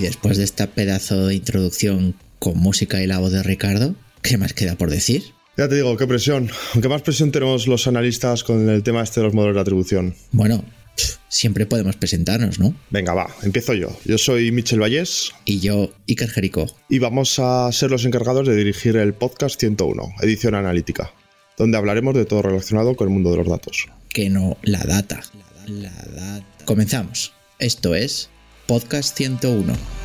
Y después de esta pedazo de introducción con música y la voz de Ricardo, ¿qué más queda por decir? Ya te digo, qué presión. Aunque más presión tenemos los analistas con el tema este de los modelos de atribución. Bueno, siempre podemos presentarnos, ¿no? Venga, va, empiezo yo. Yo soy Michel Vallés. Y yo, Iker Jerico. Y vamos a ser los encargados de dirigir el podcast 101, edición analítica, donde hablaremos de todo relacionado con el mundo de los datos. Que no, la data. La data. Comenzamos. Esto es Podcast 101.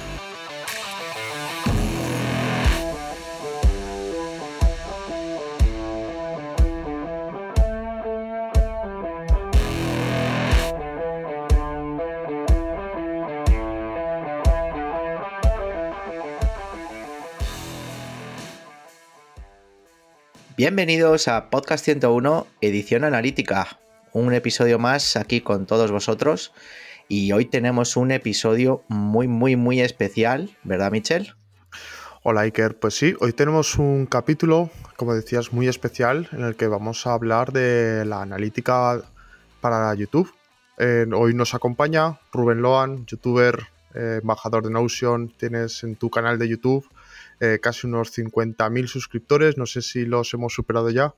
Bienvenidos a Podcast 101, edición analítica. Un episodio más aquí con todos vosotros. Y hoy tenemos un episodio muy, muy, muy especial, ¿verdad, Michel? Hola, Iker. Pues sí, hoy tenemos un capítulo, como decías, muy especial en el que vamos a hablar de la analítica para YouTube. Hoy nos acompaña Rubén Loan, youtuber, eh, embajador de Notion. Tienes en tu canal de YouTube eh, casi unos 50.000 suscriptores. No sé si los hemos superado ya.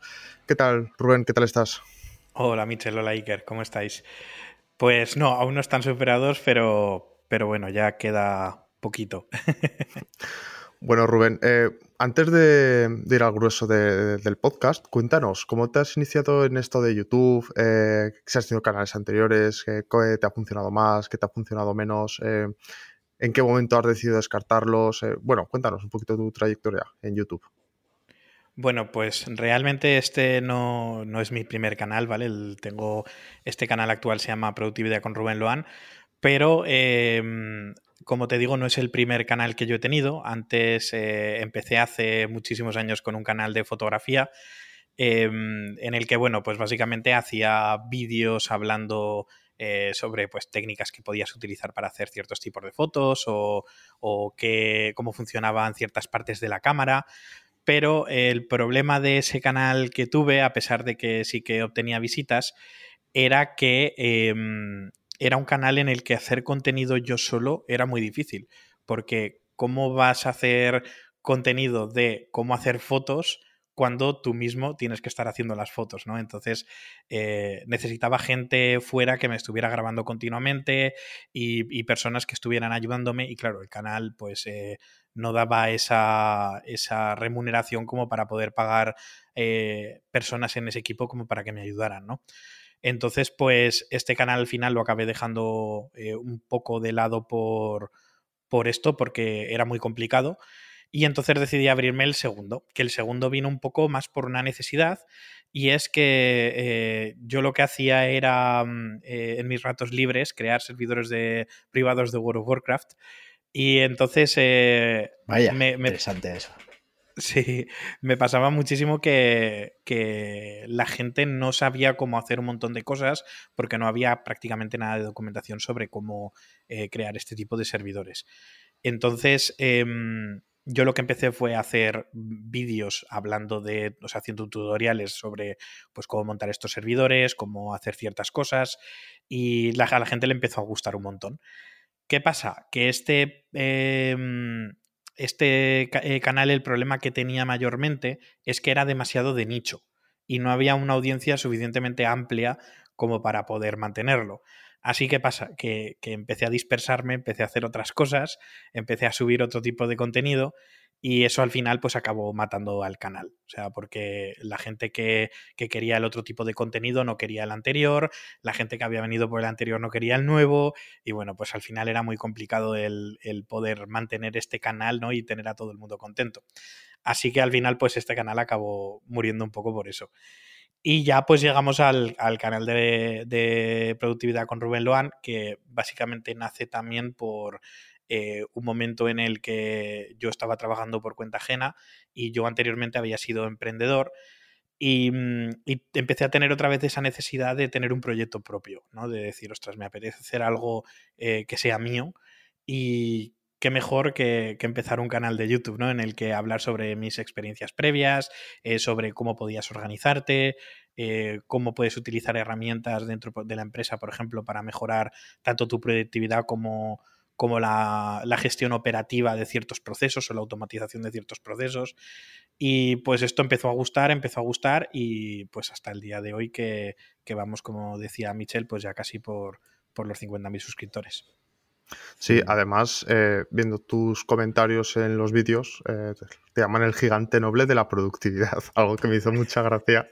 ¿Qué tal, Rubén? ¿Qué tal estás? Hola, Michel. Hola, Iker. ¿Cómo estáis? Pues no, aún no están superados, pero, pero bueno, ya queda poquito. bueno, Rubén, eh, antes de, ir al grueso del podcast, cuéntanos, ¿cómo te has iniciado en esto de YouTube? Eh, si has tenido canales anteriores, ¿qué te ha funcionado más? ¿Qué te ha funcionado menos? Eh, ¿En qué momento has decidido descartarlos? Eh, bueno, cuéntanos un poquito tu trayectoria en YouTube. Bueno, pues realmente este no, es mi primer canal, ¿vale? tengo este canal actual se llama Productividad con Rubén Loan, pero em, como te digo, no es el primer canal que yo he tenido. Antes eh, empecé hace muchísimos años con un canal de fotografía em, en el que, bueno, pues básicamente hacía vídeos hablando eh, sobre pues, técnicas que podías utilizar para hacer ciertos tipos de fotos o, o cómo funcionaban ciertas partes de la cámara. Pero el problema de ese canal que tuve, a pesar de que sí que obtenía visitas, era que em, era un canal en el que hacer contenido yo solo era muy difícil. Porque ¿cómo vas a hacer contenido de cómo hacer fotos cuando tú mismo tienes que estar haciendo las fotos, ¿no? Entonces eh, necesitaba gente fuera que me estuviera grabando continuamente y, personas que estuvieran ayudándome y claro, el canal pues eh, no daba esa, remuneración como para poder pagar eh, personas en ese equipo como para que me ayudaran, ¿no? Entonces, pues este canal al final lo acabé dejando un poco de lado por, por esto, porque era muy complicado. Y entonces decidí abrirme el segundo, que el segundo vino un poco más por una necesidad y es que eh, yo lo que hacía era mm, eh, en mis ratos libres crear servidores de, privados de World of Warcraft y entonces... Eh, Vaya, me, interesante eso. Sí, me pasaba muchísimo que, que, la gente no sabía cómo hacer un montón de cosas porque no había prácticamente nada de documentación sobre cómo crear este tipo de servidores. Entonces, em, yo lo que empecé fue hacer vídeos hablando de, o sea, haciendo tutoriales sobre pues cómo montar estos servidores, cómo hacer ciertas cosas y la, a la gente le empezó a gustar un montón. ¿Qué pasa? Que este, em, este eh, canal, el problema que tenía mayormente es que era demasiado de nicho y no había una audiencia suficientemente amplia como para poder mantenerlo. Así que pasa que, empecé a dispersarme, empecé a hacer otras cosas, empecé a subir otro tipo de contenido y eso al final pues acabó matando al canal. O sea, porque la gente que, quería el otro tipo de contenido no quería el anterior, la gente que había venido por el anterior no quería el nuevo y bueno, pues al final era muy complicado el, el poder mantener este canal ¿no? y tener a todo el mundo contento. Así que al final pues este canal acabó muriendo un poco por eso. Y ya pues llegamos al, canal de, productividad con Rubén Loan, que básicamente nace también por eh, un momento en el que yo estaba trabajando por cuenta ajena y yo anteriormente había sido emprendedor y, mm, empecé a tener otra vez esa necesidad de tener un proyecto propio, ¿no? De decir, ostras, me apetece hacer algo eh, que sea mío y qué mejor que, empezar un canal de YouTube, ¿no? En el que hablar sobre mis experiencias previas, eh, sobre cómo podías organizarte, eh, cómo puedes utilizar herramientas dentro de la empresa, por ejemplo, para mejorar tanto tu productividad como, la, gestión operativa de ciertos procesos o la automatización de ciertos procesos. Y pues esto empezó a gustar, empezó a gustar y pues hasta el día de hoy que, vamos, como decía Michelle, pues ya casi por, por los 50.000 suscriptores. Sí, además, eh, viendo tus comentarios en los vídeos, eh, te llaman el gigante noble de la productividad, algo que me hizo mucha gracia.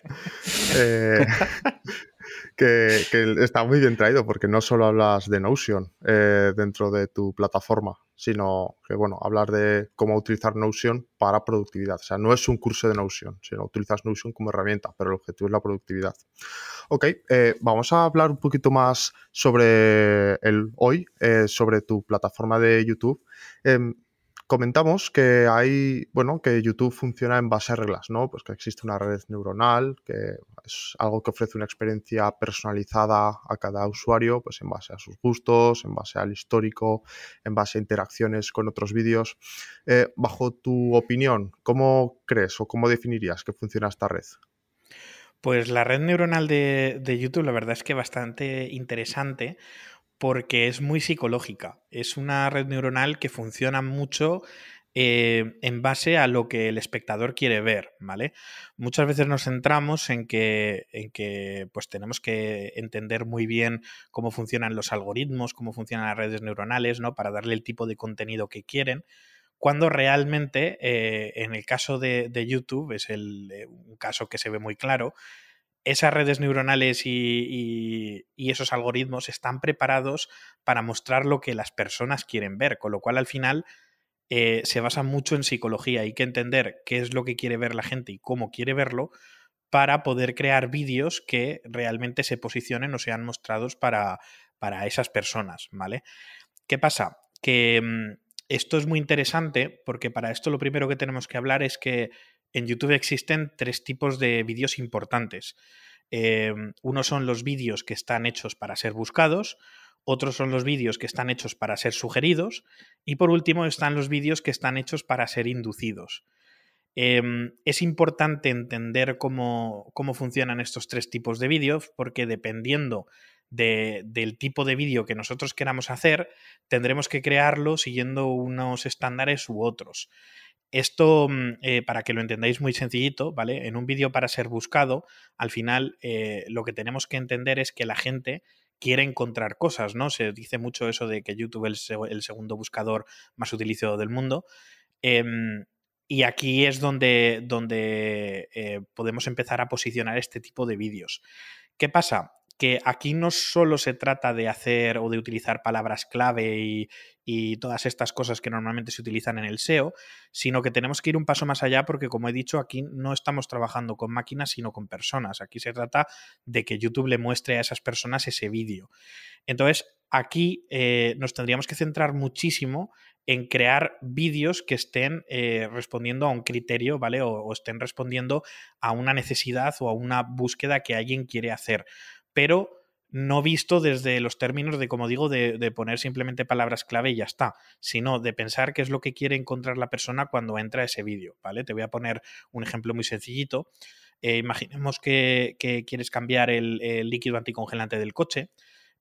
Eh, que, está muy bien traído porque no solo hablas de Notion dentro de tu plataforma, sino que, bueno, hablar de cómo utilizar Notion para productividad. O sea, no es un curso de Notion, sino utilizas Notion como herramienta, pero el objetivo es la productividad. Ok, eh, vamos a hablar un poquito más sobre el hoy, eh, sobre tu plataforma de YouTube. Em, comentamos que hay, bueno, que YouTube funciona en base a reglas, ¿no? Pues que existe una red neuronal, que es algo que ofrece una experiencia personalizada a cada usuario, pues en base a sus gustos, en base al histórico, en base a interacciones con otros vídeos. Eh, bajo tu opinión, ¿cómo crees o cómo definirías que funciona esta red? Pues la red neuronal de, de YouTube, la verdad es que bastante interesante porque es muy psicológica. Es una red neuronal que funciona mucho eh, en base a lo que el espectador quiere ver, ¿vale? Muchas veces nos centramos en que, en que pues tenemos que entender muy bien cómo funcionan los algoritmos, cómo funcionan las redes neuronales, ¿no? Para darle el tipo de contenido que quieren cuando realmente, eh, en el caso de, YouTube, es el, eh, un caso que se ve muy claro, esas redes neuronales y, esos algoritmos están preparados para mostrar lo que las personas quieren ver, con lo cual al final eh, se basa mucho en psicología. Hay que entender qué es lo que quiere ver la gente y cómo quiere verlo para poder crear vídeos que realmente se posicionen o sean mostrados para, para esas personas, ¿vale? ¿Qué pasa? Que mm, esto es muy interesante porque para esto lo primero que tenemos que hablar es que en YouTube existen tres tipos de vídeos importantes. Em, uno son los vídeos que están hechos para ser buscados, otros son los vídeos que están hechos para ser sugeridos y por último están los vídeos que están hechos para ser inducidos. Em, es importante entender cómo, cómo, funcionan estos tres tipos de vídeos porque dependiendo del tipo de vídeo que nosotros queramos hacer, tendremos que crearlo siguiendo unos estándares u otros. Esto, mm, eh, para que lo entendáis muy sencillito, ¿vale? En un vídeo para ser buscado, al final eh, lo que tenemos que entender es que la gente quiere encontrar cosas, ¿no? Se dice mucho eso de que YouTube es el segundo buscador más utilizado del mundo. Em, y aquí es donde, donde eh, podemos empezar a posicionar este tipo de vídeos. ¿Qué pasa? Que aquí no solo se trata de hacer o de utilizar palabras clave y, todas estas cosas que normalmente se utilizan en el SEO, sino que tenemos que ir un paso más allá porque, como he dicho, aquí no estamos trabajando con máquinas, sino con personas. Aquí se trata de que YouTube le muestre a esas personas ese vídeo. Entonces, aquí eh, nos tendríamos que centrar muchísimo en crear vídeos que estén eh, respondiendo a un criterio, ¿vale? o, estén respondiendo a una necesidad o a una búsqueda que alguien quiere hacer pero no visto desde los términos de, como digo, de, poner simplemente palabras clave y ya está, sino de pensar qué es lo que quiere encontrar la persona cuando entra ese vídeo, ¿vale? Te voy a poner un ejemplo muy sencillito. Eh, imaginemos que, quieres cambiar el, líquido anticongelante del coche.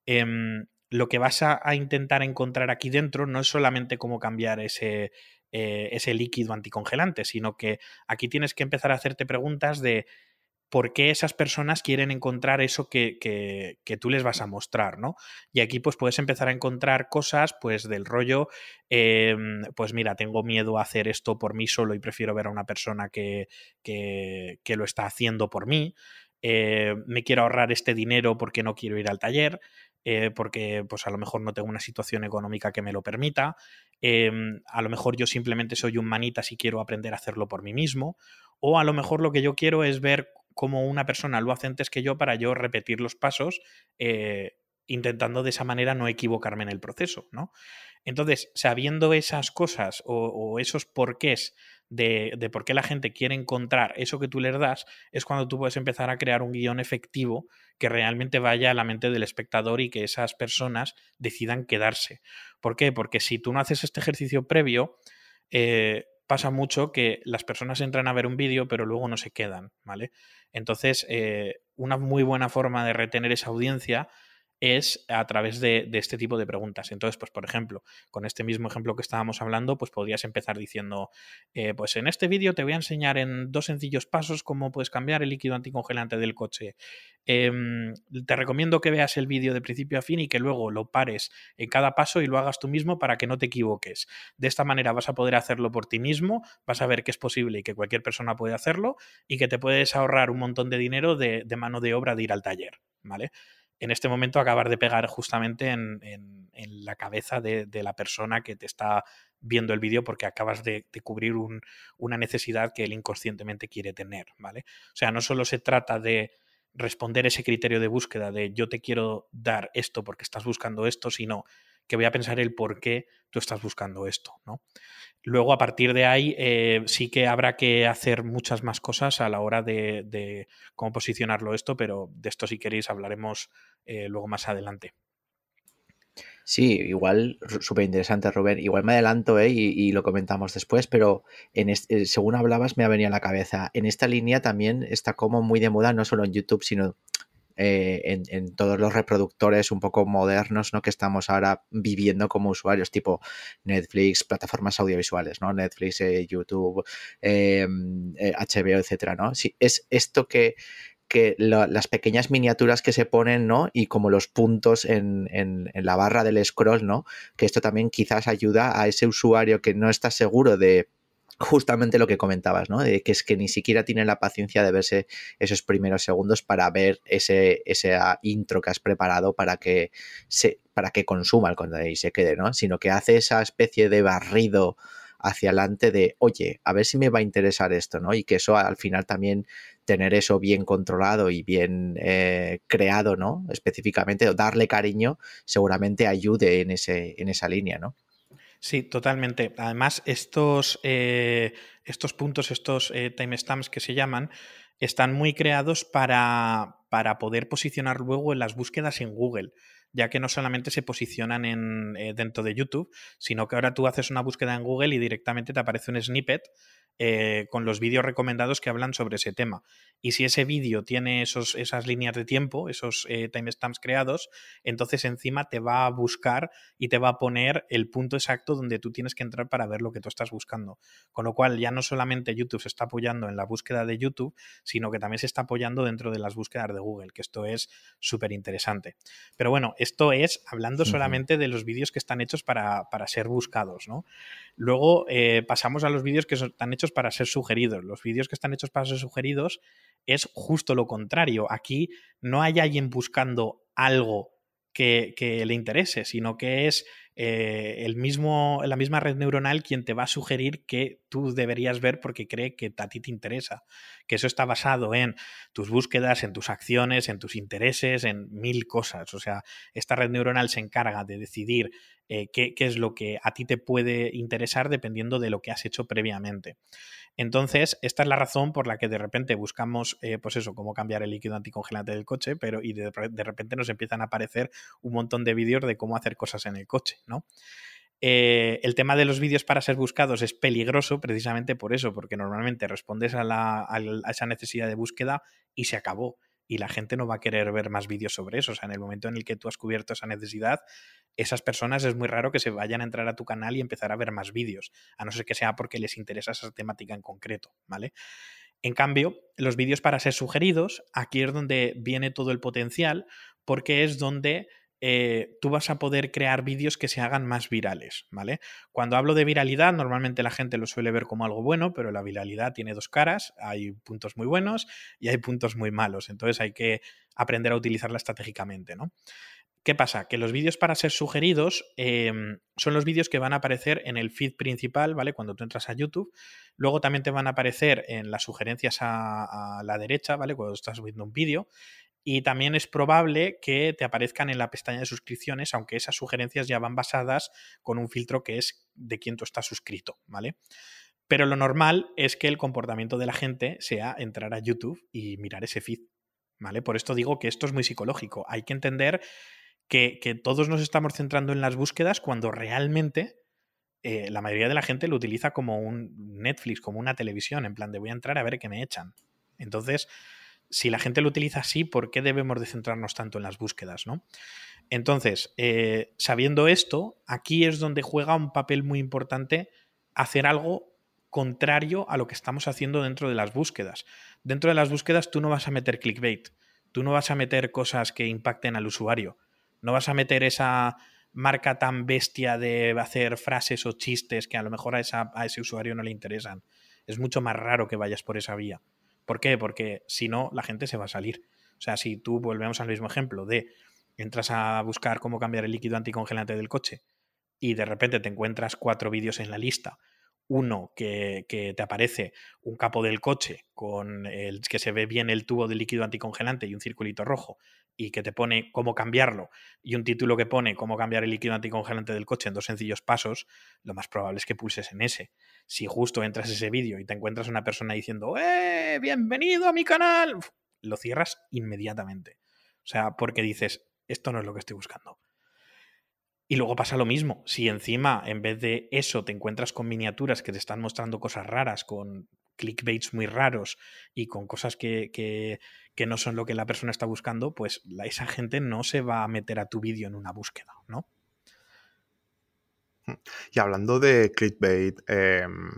Em, lo que vas a, intentar encontrar aquí dentro no es solamente cómo cambiar ese, eh, ese líquido anticongelante, sino que aquí tienes que empezar a hacerte preguntas de por qué esas personas quieren encontrar eso que, tú les vas a mostrar, ¿no? Y aquí pues puedes empezar a encontrar cosas pues del rollo, em, pues mira, tengo miedo a hacer esto por mí solo y prefiero ver a una persona que, lo está haciendo por mí, eh, me quiero ahorrar este dinero porque no quiero ir al taller, eh, porque pues a lo mejor no tengo una situación económica que me lo permita, em, a lo mejor yo simplemente soy un manita si quiero aprender a hacerlo por mí mismo, o a lo mejor lo que yo quiero es ver cómo una persona lo hace antes que yo para yo repetir los pasos eh, intentando de esa manera no equivocarme en el proceso, ¿no? Entonces, sabiendo esas cosas o, esos porqués de, de, por qué la gente quiere encontrar eso que tú les das, es cuando tú puedes empezar a crear un guion efectivo que realmente vaya a la mente del espectador y que esas personas decidan quedarse. ¿Por qué? Porque si tú no haces este ejercicio previo, eh, pasa mucho que las personas entran a ver un vídeo pero luego no se quedan, ¿vale? Entonces, eh, una muy buena forma de retener esa audiencia es a través de, este tipo de preguntas. Entonces, pues por ejemplo, con este mismo ejemplo que estábamos hablando, pues podrías empezar diciendo, eh, pues en este vídeo te voy a enseñar en dos sencillos pasos cómo puedes cambiar el líquido anticongelante del coche. Em, te recomiendo que veas el vídeo de principio a fin y que luego lo pares en cada paso y lo hagas tú mismo para que no te equivoques. De esta manera vas a poder hacerlo por ti mismo, vas a ver que es posible y que cualquier persona puede hacerlo y que te puedes ahorrar un montón de dinero de, de mano de obra de ir al taller, ¿vale? En este momento acabar de pegar justamente en, la cabeza de, la persona que te está viendo el vídeo porque acabas de, cubrir una necesidad que él inconscientemente quiere tener, ¿vale? O sea, no solo se trata de responder ese criterio de búsqueda de yo te quiero dar esto porque estás buscando esto, sino que voy a pensar el por qué tú estás buscando esto, ¿no? Luego, a partir de ahí, eh, sí que habrá que hacer muchas más cosas a la hora de, cómo posicionarlo esto, pero de esto, si queréis, hablaremos eh, luego más adelante. Sí, igual, súper interesante, Rubén. Igual me adelanto ¿eh? y, lo comentamos después, pero en este, según hablabas me ha venido a la cabeza. En esta línea también está como muy de moda, no solo en YouTube, sino eh, en, todos los reproductores un poco modernos ¿no? que estamos ahora viviendo como usuarios, tipo Netflix, plataformas audiovisuales, ¿no? Netflix, eh, YouTube, HBO, eh, etcétera, ¿no? es esto que que las pequeñas miniaturas que se ponen, ¿no? Y como los puntos en, en, la barra del scroll, ¿no? Que esto también quizás ayuda a ese usuario que no está seguro de, justamente lo que comentabas, ¿no? De que es que ni siquiera tiene la paciencia de verse esos primeros segundos para ver ese, ese intro que has preparado para que se, para que consuma el contenido y se quede, ¿no? Sino que hace esa especie de barrido hacia adelante de, oye, a ver si me va a interesar esto, ¿no? Y que eso al final también tener eso bien controlado y bien eh, creado, ¿no? Específicamente, darle cariño, seguramente ayude en, ese, en esa línea, ¿no? Sí, totalmente. Además, estos, eh, estos puntos, estos eh, timestamps que se llaman, están muy creados para, para, poder posicionar luego en las búsquedas en Google, ya que no solamente se posicionan en, eh, dentro de YouTube, sino que ahora tú haces una búsqueda en Google y directamente te aparece un snippet eh, con los vídeos recomendados que hablan sobre ese tema. Y si ese vídeo tiene esos, esas líneas de tiempo, esos eh, timestamps creados, entonces encima te va a buscar y te va a poner el punto exacto donde tú tienes que entrar para ver lo que tú estás buscando. Con lo cual ya no solamente YouTube se está apoyando en la búsqueda de YouTube, sino que también se está apoyando dentro de las búsquedas de Google, que esto es súper interesante. Pero bueno, esto es hablando solamente de los vídeos que están hechos para, para ser buscados, ¿no? Luego eh, pasamos a los vídeos que están hechos para ser sugeridos. Los vídeos que están hechos para ser sugeridos es justo lo contrario. Aquí no hay alguien buscando algo que, le interese, sino que es eh, el mismo, la misma red neuronal quien te va a sugerir que tú deberías ver porque cree que a ti te interesa. Que eso está basado en tus búsquedas, en tus acciones, en tus intereses, en mil cosas. O sea, esta red neuronal se encarga de decidir eh, qué, es lo que a ti te puede interesar dependiendo de lo que has hecho previamente. Entonces, esta es la razón por la que de repente buscamos, eh, pues eso, cómo cambiar el líquido anticongelante del coche, pero y de, repente nos empiezan a aparecer un montón de vídeos de cómo hacer cosas en el coche, ¿no? Eh, el tema de los vídeos para ser buscados es peligroso precisamente por eso, porque normalmente respondes a, a esa necesidad de búsqueda y se acabó y la gente no va a querer ver más vídeos sobre eso. O sea, en el momento en el que tú has cubierto esa necesidad, esas personas es muy raro que se vayan a entrar a tu canal y empezar a ver más vídeos, a no ser que sea porque les interesa esa temática en concreto, ¿vale? En cambio, los vídeos para ser sugeridos, aquí es donde viene todo el potencial, porque es donde eh, tú vas a poder crear vídeos que se hagan más virales, ¿vale? Cuando hablo de viralidad, normalmente la gente lo suele ver como algo bueno, pero la viralidad tiene dos caras, hay puntos muy buenos y hay puntos muy malos, entonces hay que aprender a utilizarla estratégicamente, ¿no? ¿Qué pasa? Que los vídeos para ser sugeridos em, son los vídeos que van a aparecer en el feed principal, ¿vale? Cuando tú entras a YouTube. Luego también te van a aparecer en las sugerencias a, a la derecha, ¿vale? Cuando estás viendo un vídeo Y también es probable que te aparezcan en la pestaña de suscripciones, aunque esas sugerencias ya van basadas con un filtro que es de quién tú estás suscrito, ¿vale? Pero lo normal es que el comportamiento de la gente sea entrar a YouTube y mirar ese feed, ¿vale? Por esto digo que esto es muy psicológico. Hay que entender que, todos nos estamos centrando en las búsquedas cuando realmente eh, la mayoría de la gente lo utiliza como un Netflix, como una televisión, en plan de voy a entrar a ver qué me echan. Entonces, si la gente lo utiliza así, ¿por qué debemos de centrarnos tanto en las búsquedas? ¿no? Entonces, eh, sabiendo esto, aquí es donde juega un papel muy importante hacer algo contrario a lo que estamos haciendo dentro de las búsquedas. Dentro de las búsquedas tú no vas a meter clickbait, tú no vas a meter cosas que impacten al usuario, no vas a meter esa marca tan bestia de hacer frases o chistes que a lo mejor a, a ese usuario no le interesan. Es mucho más raro que vayas por esa vía. ¿Por qué? Porque si no, la gente se va a salir. O sea, si tú volvemos al mismo ejemplo de entras a buscar cómo cambiar el líquido anticongelante del coche y de repente te encuentras cuatro vídeos en la lista uno que, te aparece un capo del coche con el que se ve bien el tubo de líquido anticongelante y un circulito rojo y que te pone cómo cambiarlo y un título que pone cómo cambiar el líquido anticongelante del coche en dos sencillos pasos, lo más probable es que pulses en ese. Si justo entras ese vídeo y te encuentras una persona diciendo ¡Eh! ¡Bienvenido a mi canal! Lo cierras inmediatamente. O sea, porque dices, esto no es lo que estoy buscando. Y luego pasa lo mismo. Si encima, en vez de eso, te encuentras con miniaturas que te están mostrando cosas raras, con clickbaits muy raros y con cosas que, que, no son lo que la persona está buscando, pues esa gente no se va a meter a tu vídeo en una búsqueda, ¿no? Y hablando de clickbait, em,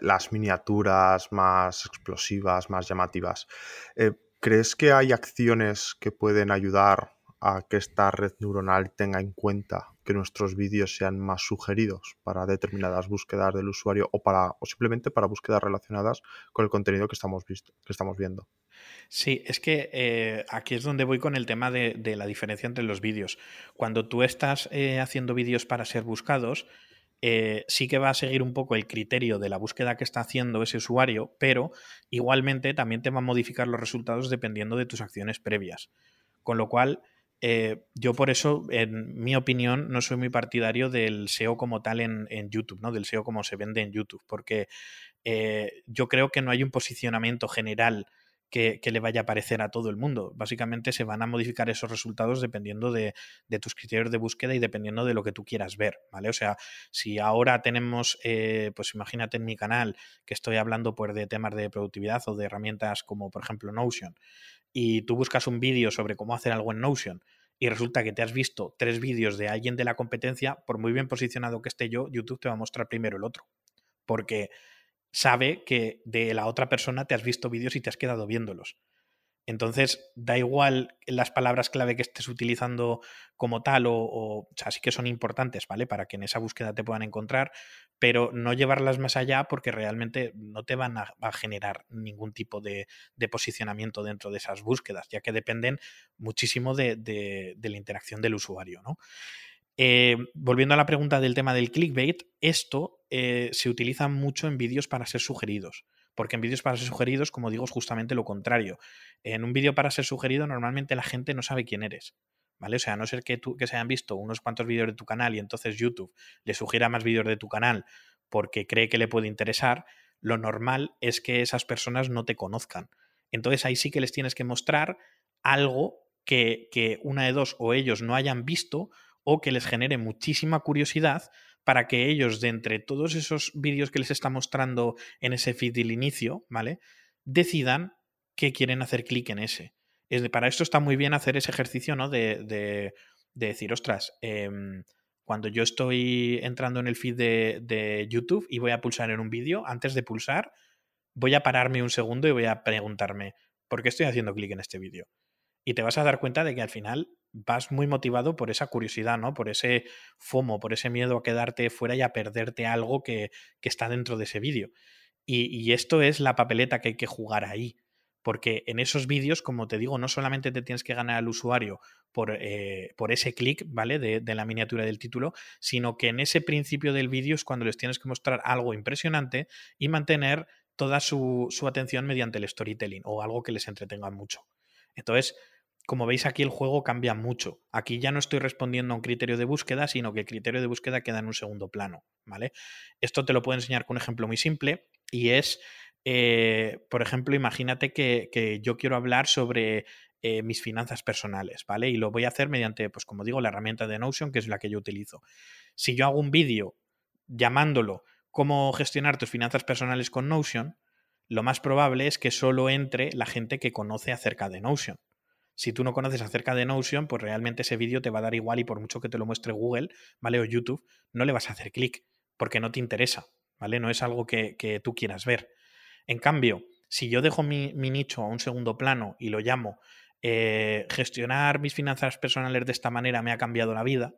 las miniaturas más explosivas, más llamativas, eh, ¿crees que hay acciones que pueden ayudar a que esta red neuronal tenga en cuenta que nuestros vídeos sean más sugeridos para determinadas búsquedas del usuario o, para, o simplemente para búsquedas relacionadas con el contenido que estamos, que estamos viendo. Sí, es que eh, aquí es donde voy con el tema de, la diferencia entre los vídeos. Cuando tú estás eh, haciendo vídeos para ser buscados, eh, sí que va a seguir un poco el criterio de la búsqueda que está haciendo ese usuario, pero igualmente también te va a modificar los resultados dependiendo de tus acciones previas. Con lo cual, eh, yo por eso, en mi opinión, no soy muy partidario del SEO como tal en, YouTube, ¿no? Del SEO como se vende en YouTube, porque eh, yo creo que no hay un posicionamiento general que, le vaya a parecer a todo el mundo. Básicamente se van a modificar esos resultados dependiendo de, tus criterios de búsqueda y dependiendo de lo que tú quieras ver, ¿vale? O sea, si ahora tenemos, eh, pues imagínate en mi canal que estoy hablando pues, de temas de productividad o de herramientas como por ejemplo Notion, y tú buscas un vídeo sobre cómo hacer algo en Notion y resulta que te has visto tres vídeos de alguien de la competencia, por muy bien posicionado que esté yo, YouTube te va a mostrar primero el otro. Porque sabe que de la otra persona te has visto vídeos y te has quedado viéndolos. Entonces, da igual las palabras clave que estés utilizando como tal, o, o, sea, sí que son importantes, ¿vale? Para que en esa búsqueda te puedan encontrar, pero no llevarlas más allá porque realmente no te van a, generar ningún tipo de, posicionamiento dentro de esas búsquedas, ya que dependen muchísimo de, la interacción del usuario, ¿no? Eh, volviendo a la pregunta del tema del clickbait, esto eh, se utiliza mucho en vídeos para ser sugeridos porque en vídeos para ser sugeridos, como digo, es justamente lo contrario. En un vídeo para ser sugerido, normalmente la gente no sabe quién eres. ¿Vale? O sea, a no ser que, tú, que se hayan visto unos cuantos vídeos de tu canal y entonces YouTube le sugiera más vídeos de tu canal porque cree que le puede interesar, lo normal es que esas personas no te conozcan. Entonces ahí sí que les tienes que mostrar algo que, que una de dos o ellos no hayan visto o que les genere muchísima curiosidad para que ellos, de entre todos esos vídeos que les está mostrando en ese feed del inicio, ¿vale? Decidan que quieren hacer clic en ese. Es de, para esto está muy bien hacer ese ejercicio, ¿no? De, de, decir, ostras, em, cuando yo estoy entrando en el feed de, de YouTube y voy a pulsar en un vídeo, antes de pulsar, voy a pararme un segundo y voy a preguntarme, ¿por qué estoy haciendo clic en este vídeo? Y te vas a dar cuenta de que al final vas muy motivado por esa curiosidad, ¿no? Por ese FOMO, por ese miedo a quedarte fuera y a perderte algo que, está dentro de ese vídeo. Y, esto es la papeleta que hay que jugar ahí. Porque en esos vídeos, como te digo, no solamente te tienes que ganar al usuario por, eh, por ese clic, ¿vale? De, la miniatura del título, sino que en ese principio del vídeo es cuando les tienes que mostrar algo impresionante y mantener toda su, su atención mediante el storytelling o algo que les entretenga mucho. Entonces, como veis aquí el juego cambia mucho. Aquí ya no estoy respondiendo a un criterio de búsqueda, sino que el criterio de búsqueda queda en un segundo plano, ¿vale? Esto te lo puedo enseñar con un ejemplo muy simple y es, eh, por ejemplo, imagínate que, yo quiero hablar sobre eh, mis finanzas personales, ¿vale? Y lo voy a hacer mediante, pues como digo, la herramienta de Notion, que es la que yo utilizo. Si yo hago un vídeo llamándolo cómo gestionar tus finanzas personales con Notion, lo más probable es que solo entre la gente que conoce acerca de Notion. Si tú no conoces acerca de Notion, pues realmente ese vídeo te va a dar igual y por mucho que te lo muestre Google, ¿vale? O YouTube, no le vas a hacer clic porque no te interesa, ¿vale? No es algo que, tú quieras ver. En cambio, si yo dejo mi, nicho a un segundo plano y lo llamo eh, gestionar mis finanzas personales de esta manera me ha cambiado la vida,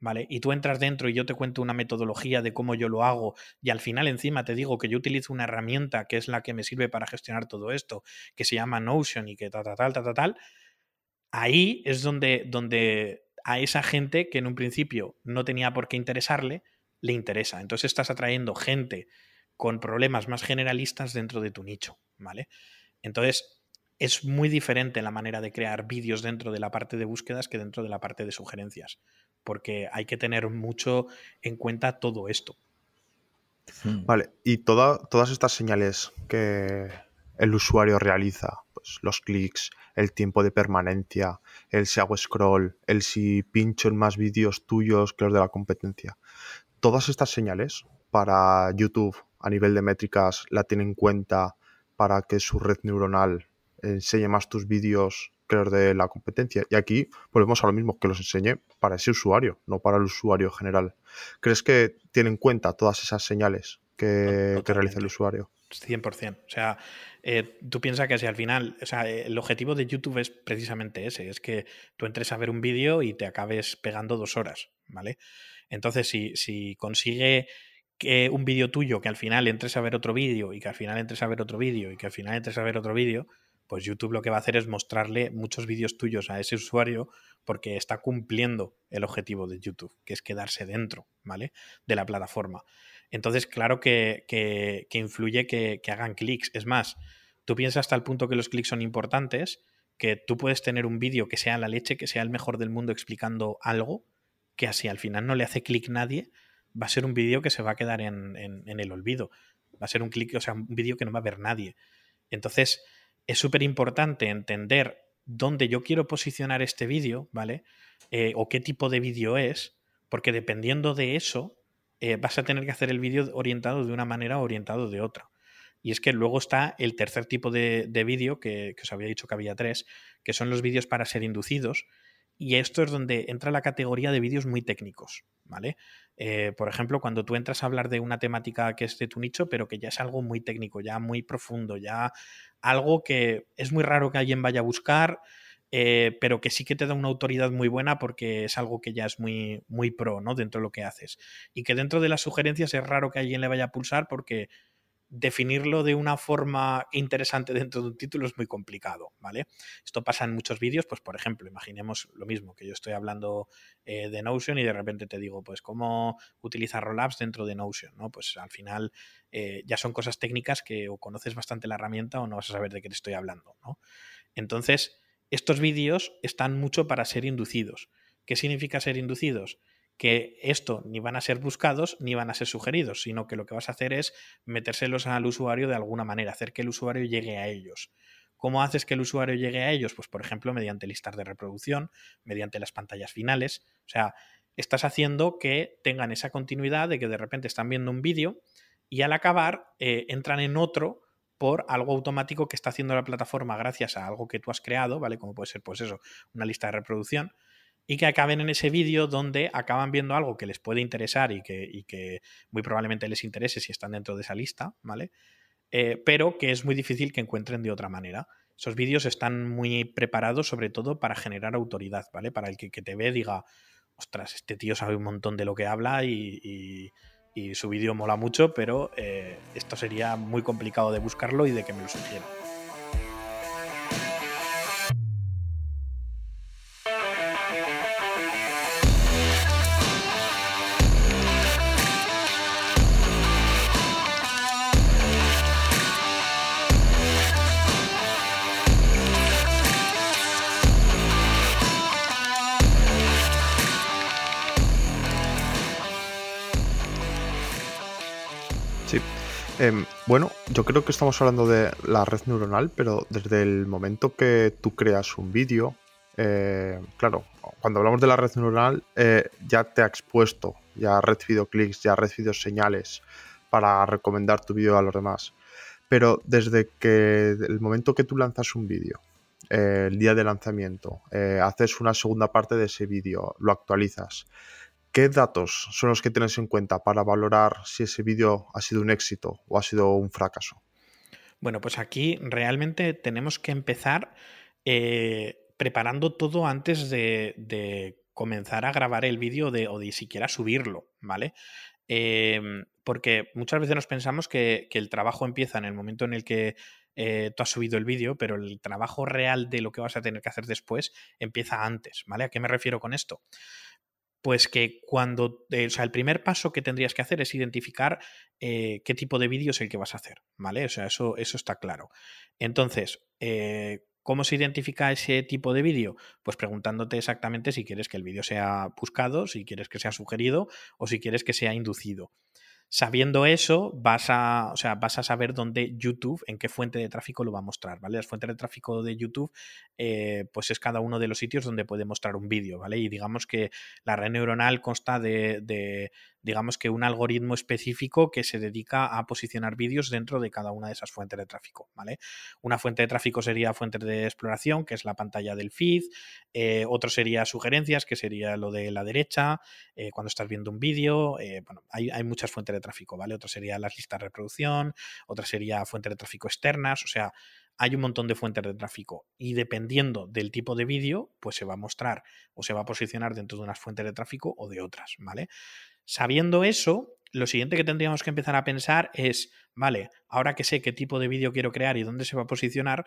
¿vale? Y tú entras dentro y yo te cuento una metodología de cómo yo lo hago y al final encima te digo que yo utilizo una herramienta que es la que me sirve para gestionar todo esto, que se llama Notion y que tal, tal, tal, tal, tal, ahí es donde, donde a esa gente que en un principio no tenía por qué interesarle, le interesa. Entonces estás atrayendo gente con problemas más generalistas dentro de tu nicho, ¿vale? Entonces es muy diferente la manera de crear vídeos dentro de la parte de búsquedas que dentro de la parte de sugerencias, porque hay que tener mucho en cuenta todo esto. Hmm. Vale, y todas estas señales que el usuario realiza, pues los clics, el tiempo de permanencia, el si hago scroll, el si pincho en más vídeos tuyos que los de la competencia. Todas estas señales para YouTube a nivel de métricas la tiene en cuenta para que su red neuronal enseñe más tus vídeos que los de la competencia. Y aquí volvemos a lo mismo, que los enseñe para ese usuario, no para el usuario general. ¿Crees que tiene en cuenta todas esas señales que, que realiza el usuario? 100%. O sea, eh, tú piensas que si al final, o sea, el objetivo de YouTube es precisamente ese, es que tú entres a ver un vídeo y te acabes pegando dos horas, ¿vale? Entonces, si, si consigue que un vídeo tuyo que al final entres a ver otro vídeo y que al final entres a ver otro vídeo y que al final entres a ver otro vídeo, pues YouTube lo que va a hacer es mostrarle muchos vídeos tuyos a ese usuario porque está cumpliendo el objetivo de YouTube, que es quedarse dentro, ¿vale? De la plataforma. Entonces, claro que, influye que, hagan clics. Es más, tú piensas hasta el punto que los clics son importantes, que tú puedes tener un vídeo que sea la leche, que sea el mejor del mundo explicando algo, que así al final no le hace clic nadie, va a ser un vídeo que se va a quedar en, el olvido. Va a ser un clic, o sea, un vídeo que no va a ver nadie. Entonces, es súper importante entender dónde yo quiero posicionar este vídeo, ¿vale? Eh, o qué tipo de vídeo es, porque dependiendo de eso, eh, vas a tener que hacer el vídeo orientado de una manera o orientado de otra. Y es que luego está el tercer tipo de, vídeo, que, os había dicho que había tres, que son los vídeos para ser inducidos. Y esto es donde entra la categoría de vídeos muy técnicos, ¿vale? Eh, por ejemplo, cuando tú entras a hablar de una temática que es de tu nicho, pero que ya es algo muy técnico, ya muy profundo, ya algo que es muy raro que alguien vaya a buscar, eh, pero que sí que te da una autoridad muy buena porque es algo que ya es muy, muy pro, ¿no? Dentro de lo que haces. Y que dentro de las sugerencias es raro que alguien le vaya a pulsar porque definirlo de una forma interesante dentro de un título es muy complicado, ¿vale? Esto pasa en muchos vídeos, pues por ejemplo, imaginemos lo mismo, que yo estoy hablando eh, de Notion y de repente te digo, pues cómo utilizar rollups dentro de Notion, ¿no? Pues al final eh, ya son cosas técnicas que o conoces bastante la herramienta o no vas a saber de qué te estoy hablando, ¿no? Entonces, estos vídeos están mucho para ser inducidos. ¿Qué significa ser inducidos? Que esto ni van a ser buscados ni van a ser sugeridos, sino que lo que vas a hacer es metérselos al usuario de alguna manera, hacer que el usuario llegue a ellos. ¿Cómo haces que el usuario llegue a ellos? Pues, por ejemplo, mediante listas de reproducción, mediante las pantallas finales. O sea, estás haciendo que tengan esa continuidad de que de repente están viendo un vídeo y al acabar eh, entran en otro por algo automático que está haciendo la plataforma gracias a algo que tú has creado, ¿vale? Como puede ser, pues eso, una lista de reproducción, y que acaben en ese vídeo donde acaban viendo algo que les puede interesar y que, que, muy probablemente les interese si están dentro de esa lista, ¿vale? Eh, pero que es muy difícil que encuentren de otra manera. Esos vídeos están muy preparados sobre todo para generar autoridad, ¿vale? Para el que, te ve diga, ostras, este tío sabe un montón de lo que habla y y su vídeo mola mucho, pero eh, esto sería muy complicado de buscarlo y de que me lo sugiera. Em, bueno, yo creo que estamos hablando de la red neuronal, pero desde el momento que tú creas un vídeo, eh, claro, cuando hablamos de la red neuronal, eh, ya te ha expuesto, ya ha recibido clics, ya ha recibido señales para recomendar tu vídeo a los demás. Pero desde que el momento que tú lanzas un vídeo, eh, el día de lanzamiento, haces una segunda parte de ese vídeo, lo actualizas, ¿qué datos son los que tienes en cuenta para valorar si ese vídeo ha sido un éxito o ha sido un fracaso? Bueno, pues aquí realmente tenemos que empezar preparando todo antes de, comenzar a grabar el vídeo o de siquiera subirlo, ¿vale? Em, porque muchas veces nos pensamos que, el trabajo empieza en el momento en el que eh, tú has subido el vídeo, pero el trabajo real de lo que vas a tener que hacer después empieza antes, ¿vale? ¿A qué me refiero con esto? Pues que cuando, eh, o sea, el primer paso que tendrías que hacer es identificar eh, qué tipo de vídeo es el que vas a hacer, ¿vale? O sea, eso, eso está claro. Entonces, ¿Cómo se identifica ese tipo de vídeo? Pues preguntándote exactamente si quieres que el vídeo sea buscado, si quieres que sea sugerido o si quieres que sea inducido. Sabiendo eso, vas a, o sea, vas a saber dónde YouTube, en qué fuente de tráfico lo va a mostrar, ¿vale? Las fuentes de tráfico de YouTube, eh, pues es cada uno de los sitios donde puede mostrar un vídeo, ¿vale? Y digamos que la red neuronal consta de, digamos que un algoritmo específico que se dedica a posicionar vídeos dentro de cada una de esas fuentes de tráfico, ¿vale? Una fuente de tráfico sería fuente de exploración, que es la pantalla del feed, eh, otro sería sugerencias, que sería lo de la derecha, eh, cuando estás viendo un vídeo, eh, bueno, hay, hay, muchas fuentes de tráfico, ¿vale? Otra sería las listas de reproducción, otra sería fuentes de tráfico externas, o sea, hay un montón de fuentes de tráfico y dependiendo del tipo de vídeo, pues se va a mostrar o se va a posicionar dentro de unas fuentes de tráfico o de otras, ¿vale? Sabiendo eso, lo siguiente que tendríamos que empezar a pensar es, vale, ahora que sé qué tipo de vídeo quiero crear y dónde se va a posicionar,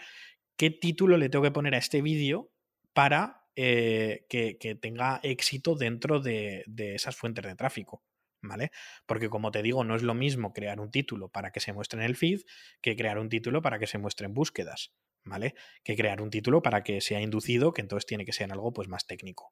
¿qué título le tengo que poner a este vídeo para eh, que, tenga éxito dentro de, de esas fuentes de tráfico? ¿Vale? Porque como te digo, no es lo mismo crear un título para que se muestre en el feed que crear un título para que se muestre en búsquedas, ¿vale? Que crear un título para que sea inducido, que entonces tiene que ser algo pues más técnico.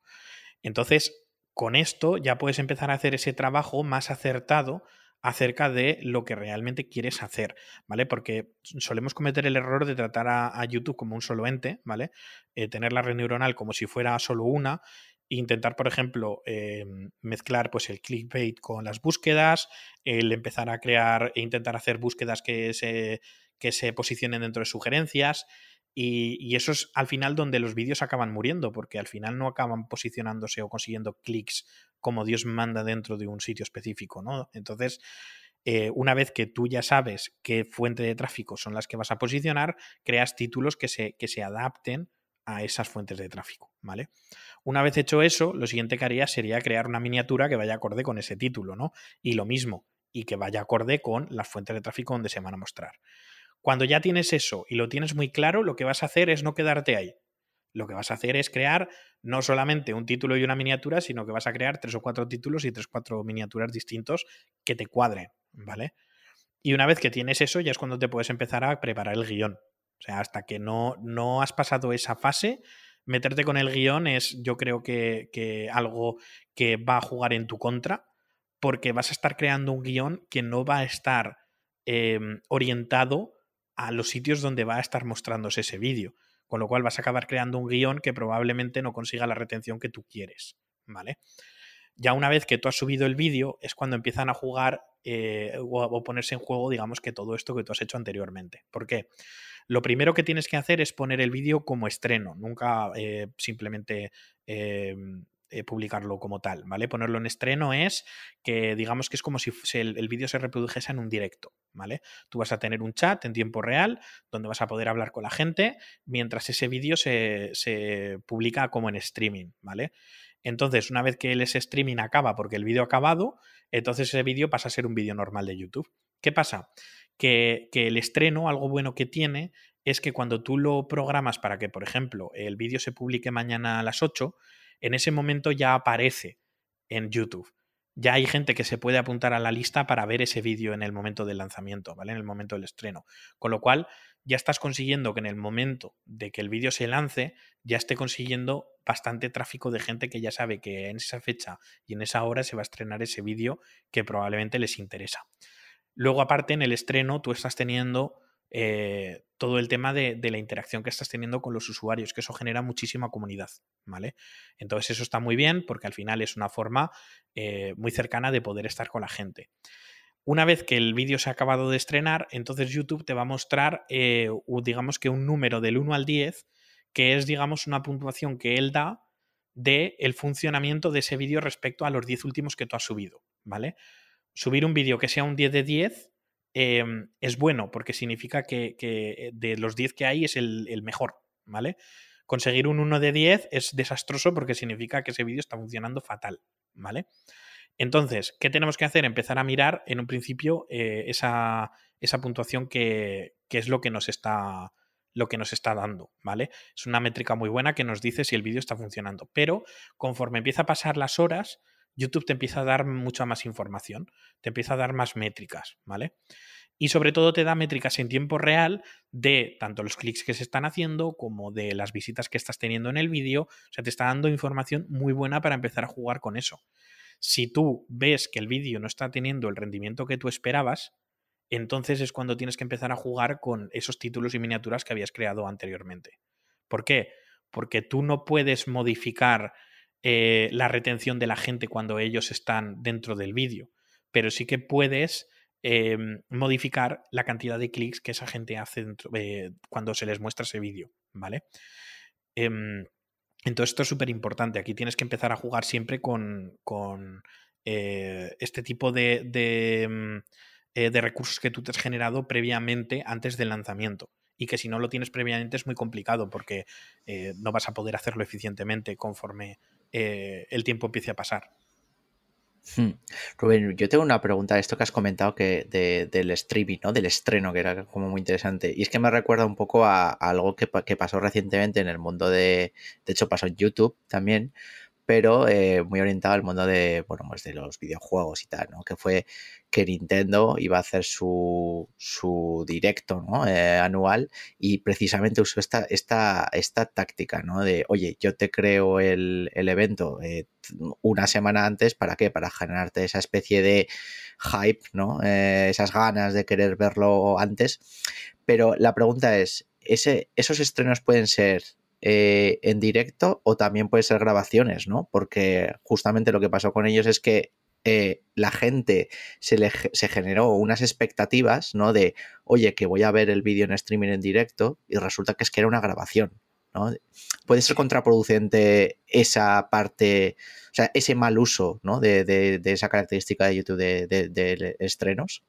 Entonces, con esto ya puedes empezar a hacer ese trabajo más acertado acerca de lo que realmente quieres hacer, ¿vale? Porque solemos cometer el error de tratar a, YouTube como un solo ente, ¿vale? Eh, tener la red neuronal como si fuera solo una e intentar, por ejemplo, em, mezclar pues, el clickbait con las búsquedas, el empezar a crear e intentar hacer búsquedas que se, que se posicionen dentro de sugerencias, y, eso es al final donde los vídeos acaban muriendo, porque al final no acaban posicionándose o consiguiendo clics como Dios manda dentro de un sitio específico, ¿no? Entonces, eh, una vez que tú ya sabes qué fuente de tráfico son las que vas a posicionar, creas títulos que se, que se adapten a esas fuentes de tráfico, ¿vale? Una vez hecho eso, lo siguiente que haría sería crear una miniatura que vaya acorde con ese título, ¿no? Y lo mismo, y que vaya acorde con las fuentes de tráfico donde se van a mostrar. Cuando ya tienes eso y lo tienes muy claro, lo que vas a hacer es no quedarte ahí. Lo que vas a hacer es crear no solamente un título y una miniatura, sino que vas a crear tres o cuatro títulos y tres o cuatro miniaturas distintos que te cuadren, ¿vale? Y una vez que tienes eso, ya es cuando te puedes empezar a preparar el guion. O sea, hasta que no, no has pasado esa fase, meterte con el guion es, yo creo que, algo que va a jugar en tu contra, porque vas a estar creando un guion que no va a estar em, orientado a los sitios donde va a estar mostrándose ese vídeo. Con lo cual vas a acabar creando un guion que probablemente no consiga la retención que tú quieres. ¿Vale? Ya una vez que tú has subido el vídeo es cuando empiezan a jugar eh, o, ponerse en juego, digamos, que todo esto que tú has hecho anteriormente. ¿Por qué? Lo primero que tienes que hacer es poner el vídeo como estreno, nunca eh, simplemente em, eh, publicarlo como tal, ¿vale? Ponerlo en estreno es que digamos que es como si el, vídeo se reprodujese en un directo, ¿vale? Tú vas a tener un chat en tiempo real donde vas a poder hablar con la gente mientras ese vídeo se, se publica como en streaming, ¿vale? Entonces, una vez que ese streaming acaba porque el vídeo ha acabado, entonces ese vídeo pasa a ser un vídeo normal de YouTube. ¿Qué pasa? Que, que, el estreno, algo bueno que tiene, es que cuando tú lo programas para que, por ejemplo, el vídeo se publique mañana a las 8, en ese momento ya aparece en YouTube. Ya hay gente que se puede apuntar a la lista para ver ese vídeo en el momento del lanzamiento, ¿vale? En el momento del estreno. Con lo cual, ya estás consiguiendo que en el momento de que el vídeo se lance, ya esté consiguiendo bastante tráfico de gente que ya sabe que en esa fecha y en esa hora se va a estrenar ese vídeo que probablemente les interesa. Luego, aparte, en el estreno, tú estás teniendo eh, todo el tema de, la interacción que estás teniendo con los usuarios, que eso genera muchísima comunidad, ¿vale? Entonces eso está muy bien porque al final es una forma eh, muy cercana de poder estar con la gente. Una vez que el vídeo se ha acabado de estrenar, entonces YouTube te va a mostrar, eh, digamos que un número del 1 al 10, que es, digamos, una puntuación que él da de el funcionamiento de ese vídeo respecto a los 10 últimos que tú has subido, ¿vale? Subir un vídeo que sea un 10 de 10 em, es bueno porque significa que, eh, de los 10 que hay es el, mejor, ¿vale? Conseguir un 1 de 10 es desastroso porque significa que ese vídeo está funcionando fatal, ¿vale? Entonces, ¿qué tenemos que hacer? Empezar a mirar en un principio eh, esa, esa, puntuación que, que, es lo que nos está lo que nos está dando, ¿vale? Es una métrica muy buena que nos dice si el vídeo está funcionando, pero conforme empieza a pasar las horas, YouTube te empieza a dar mucha más información, te empieza a dar más métricas, ¿vale? Y sobre todo te da métricas en tiempo real de tanto los clics que se están haciendo como de las visitas que estás teniendo en el vídeo. O sea, te está dando información muy buena para empezar a jugar con eso. Si tú ves que el vídeo no está teniendo el rendimiento que tú esperabas, entonces es cuando tienes que empezar a jugar con esos títulos y miniaturas que habías creado anteriormente. ¿Por qué? Porque tú no puedes modificar eh, la retención de la gente cuando ellos están dentro del vídeo, pero sí que puedes em, modificar la cantidad de clics que esa gente hace eh, cuando se les muestra ese vídeo, ¿vale? Em, entonces esto es súper importante. Aquí tienes que empezar a jugar siempre con, eh, este tipo de, em, eh, de, recursos que tú te has generado previamente antes del lanzamiento. Y que si no lo tienes previamente es muy complicado porque eh, no vas a poder hacerlo eficientemente conforme el tiempo empiece a pasar. Hmm. Rubén, yo tengo una pregunta de esto que has comentado que del streaming, ¿no? Del estreno, que era como muy interesante. Y es que me recuerda un poco a, algo que, pasó recientemente en el mundo de. De hecho, pasó en YouTube también, pero eh, muy orientado al mundo de, bueno, pues de los videojuegos y tal, ¿no? Que fue que Nintendo iba a hacer su, su directo ¿no? Eh, anual y precisamente usó esta, esta, esta táctica, ¿no? De, oye, yo te creo el, el evento eh, una semana antes, ¿para qué? Para generarte esa especie de hype, ¿no? esas ganas de querer verlo antes. Pero la pregunta es, ¿ese, ¿esos estrenos pueden ser eh, en directo o también puede ser grabaciones, ¿no? Porque justamente lo que pasó con ellos es que eh, la gente se, le, se generó unas expectativas, ¿no? De, oye, que voy a ver el vídeo en streaming en directo y resulta que es que era una grabación, ¿no? Puede ser contraproducente esa parte, o sea, ese mal uso, ¿no? De, esa característica de YouTube de, de estrenos.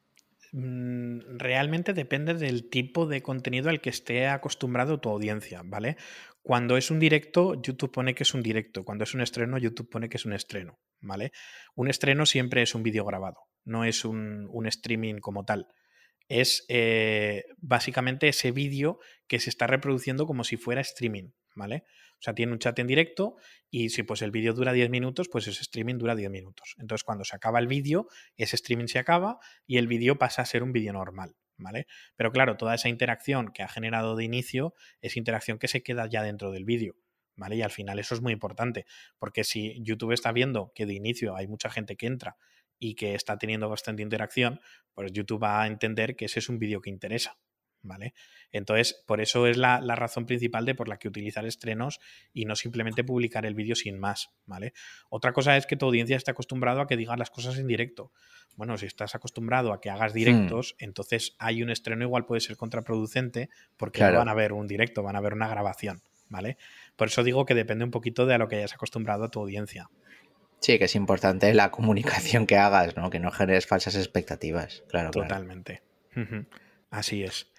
Mm, realmente depende del tipo de contenido al que esté acostumbrado tu audiencia, ¿vale? Cuando es un directo, YouTube pone que es un directo. Cuando es un estreno, YouTube pone que es un estreno, ¿vale? Un estreno siempre es un vídeo grabado, no es un, streaming como tal. Es eh, básicamente ese vídeo que se está reproduciendo como si fuera streaming, ¿vale? O sea, tiene un chat en directo y si pues el vídeo dura 10 minutos, pues ese streaming dura 10 minutos. Entonces, cuando se acaba el vídeo, ese streaming se acaba y el vídeo pasa a ser un vídeo normal, ¿vale? Pero claro, toda esa interacción que ha generado de inicio es interacción que se queda ya dentro del vídeo. ¿Vale? Y al final eso es muy importante, porque si YouTube está viendo que de inicio hay mucha gente que entra y que está teniendo bastante interacción, pues YouTube va a entender que ese es un vídeo que interesa. ¿Vale? Entonces, por eso es la, razón principal de por la que utilizar estrenos y no simplemente publicar el vídeo sin más, ¿vale? Otra cosa es que tu audiencia esté acostumbrado a que digas las cosas en directo. Bueno, si estás acostumbrado a que hagas hmm. directos, entonces hay un estreno igual puede ser contraproducente porque no van a ver un directo, van a ver una grabación, ¿vale? Por eso digo que depende un poquito de a lo que hayas acostumbrado a tu audiencia. Sí, que es importante la comunicación que hagas, ¿no? Que no generes falsas expectativas, claro. Totalmente. Así es.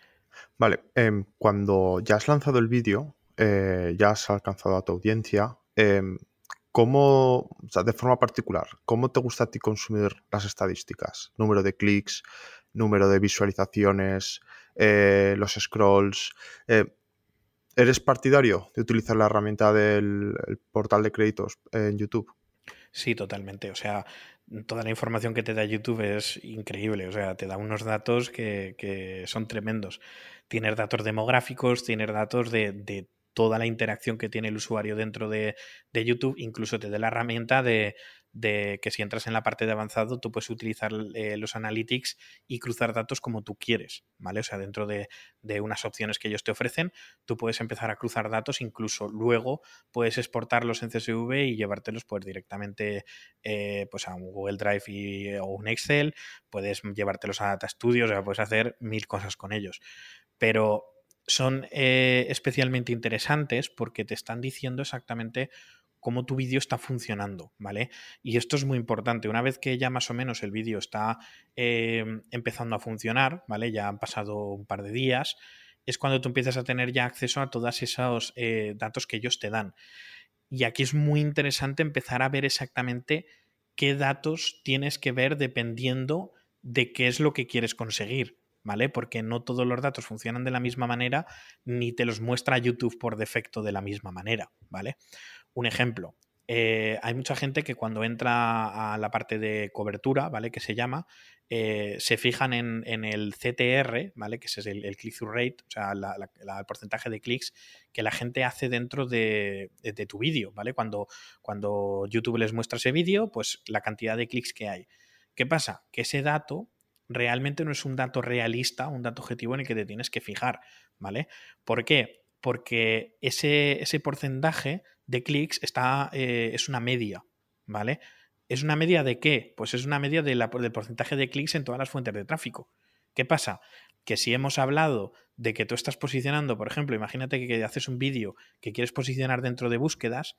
Vale, em, cuando ya has lanzado el vídeo, eh, ya has alcanzado a tu audiencia, em, ¿cómo, o sea, de forma particular, cómo te gusta a ti consumir las estadísticas? Número de clics, número de visualizaciones, eh, los scrolls. Eh, ¿Eres partidario de utilizar la herramienta del portal de créditos en YouTube? Sí, totalmente. O sea, toda la información que te da YouTube es increíble. O sea, te da unos datos que, son tremendos. Tienes datos demográficos, tienes datos de, toda la interacción que tiene el usuario dentro de, YouTube. Incluso te da la herramienta de, de que si entras en la parte de avanzado, tú puedes utilizar eh, los analytics y cruzar datos como tú quieres, ¿vale? O sea, dentro de, unas opciones que ellos te ofrecen, tú puedes empezar a cruzar datos, incluso luego puedes exportarlos en CSV y llevártelos pues directamente eh, pues a un Google Drive o un Excel, puedes llevártelos a Data Studio, o sea, puedes hacer mil cosas con ellos. Pero son eh, especialmente interesantes porque te están diciendo exactamente cómo tu vídeo está funcionando, ¿vale? Y esto es muy importante. Una vez que ya más o menos el vídeo está em, empezando a funcionar, ¿vale? Ya han pasado un par de días, es cuando tú empiezas a tener ya acceso a todos esos eh, datos que ellos te dan. Y aquí es muy interesante empezar a ver exactamente qué datos tienes que ver dependiendo de qué es lo que quieres conseguir. ¿vale? Porque no todos los datos funcionan de la misma manera, ni te los muestra YouTube por defecto de la misma manera, ¿vale? Un ejemplo, eh, hay mucha gente que cuando entra a la parte de cobertura, ¿vale? Que se llama, eh, se fijan en, el CTR, ¿vale? Que es el, click-through rate, o sea, el porcentaje de clics que la gente hace dentro de, tu vídeo, ¿vale? Cuando, YouTube les muestra ese vídeo, pues la cantidad de clics que hay. ¿Qué pasa? Que ese dato realmente no es un dato realista, un dato objetivo en el que te tienes que fijar, ¿vale? ¿Por qué? Porque ese, ese porcentaje de clics está, eh, es una media, ¿vale? ¿Es una media de qué? Pues es una media del porcentaje de clics en todas las fuentes de tráfico. ¿Qué pasa? Que si hemos hablado de que tú estás posicionando, por ejemplo, imagínate que haces un vídeo que quieres posicionar dentro de búsquedas,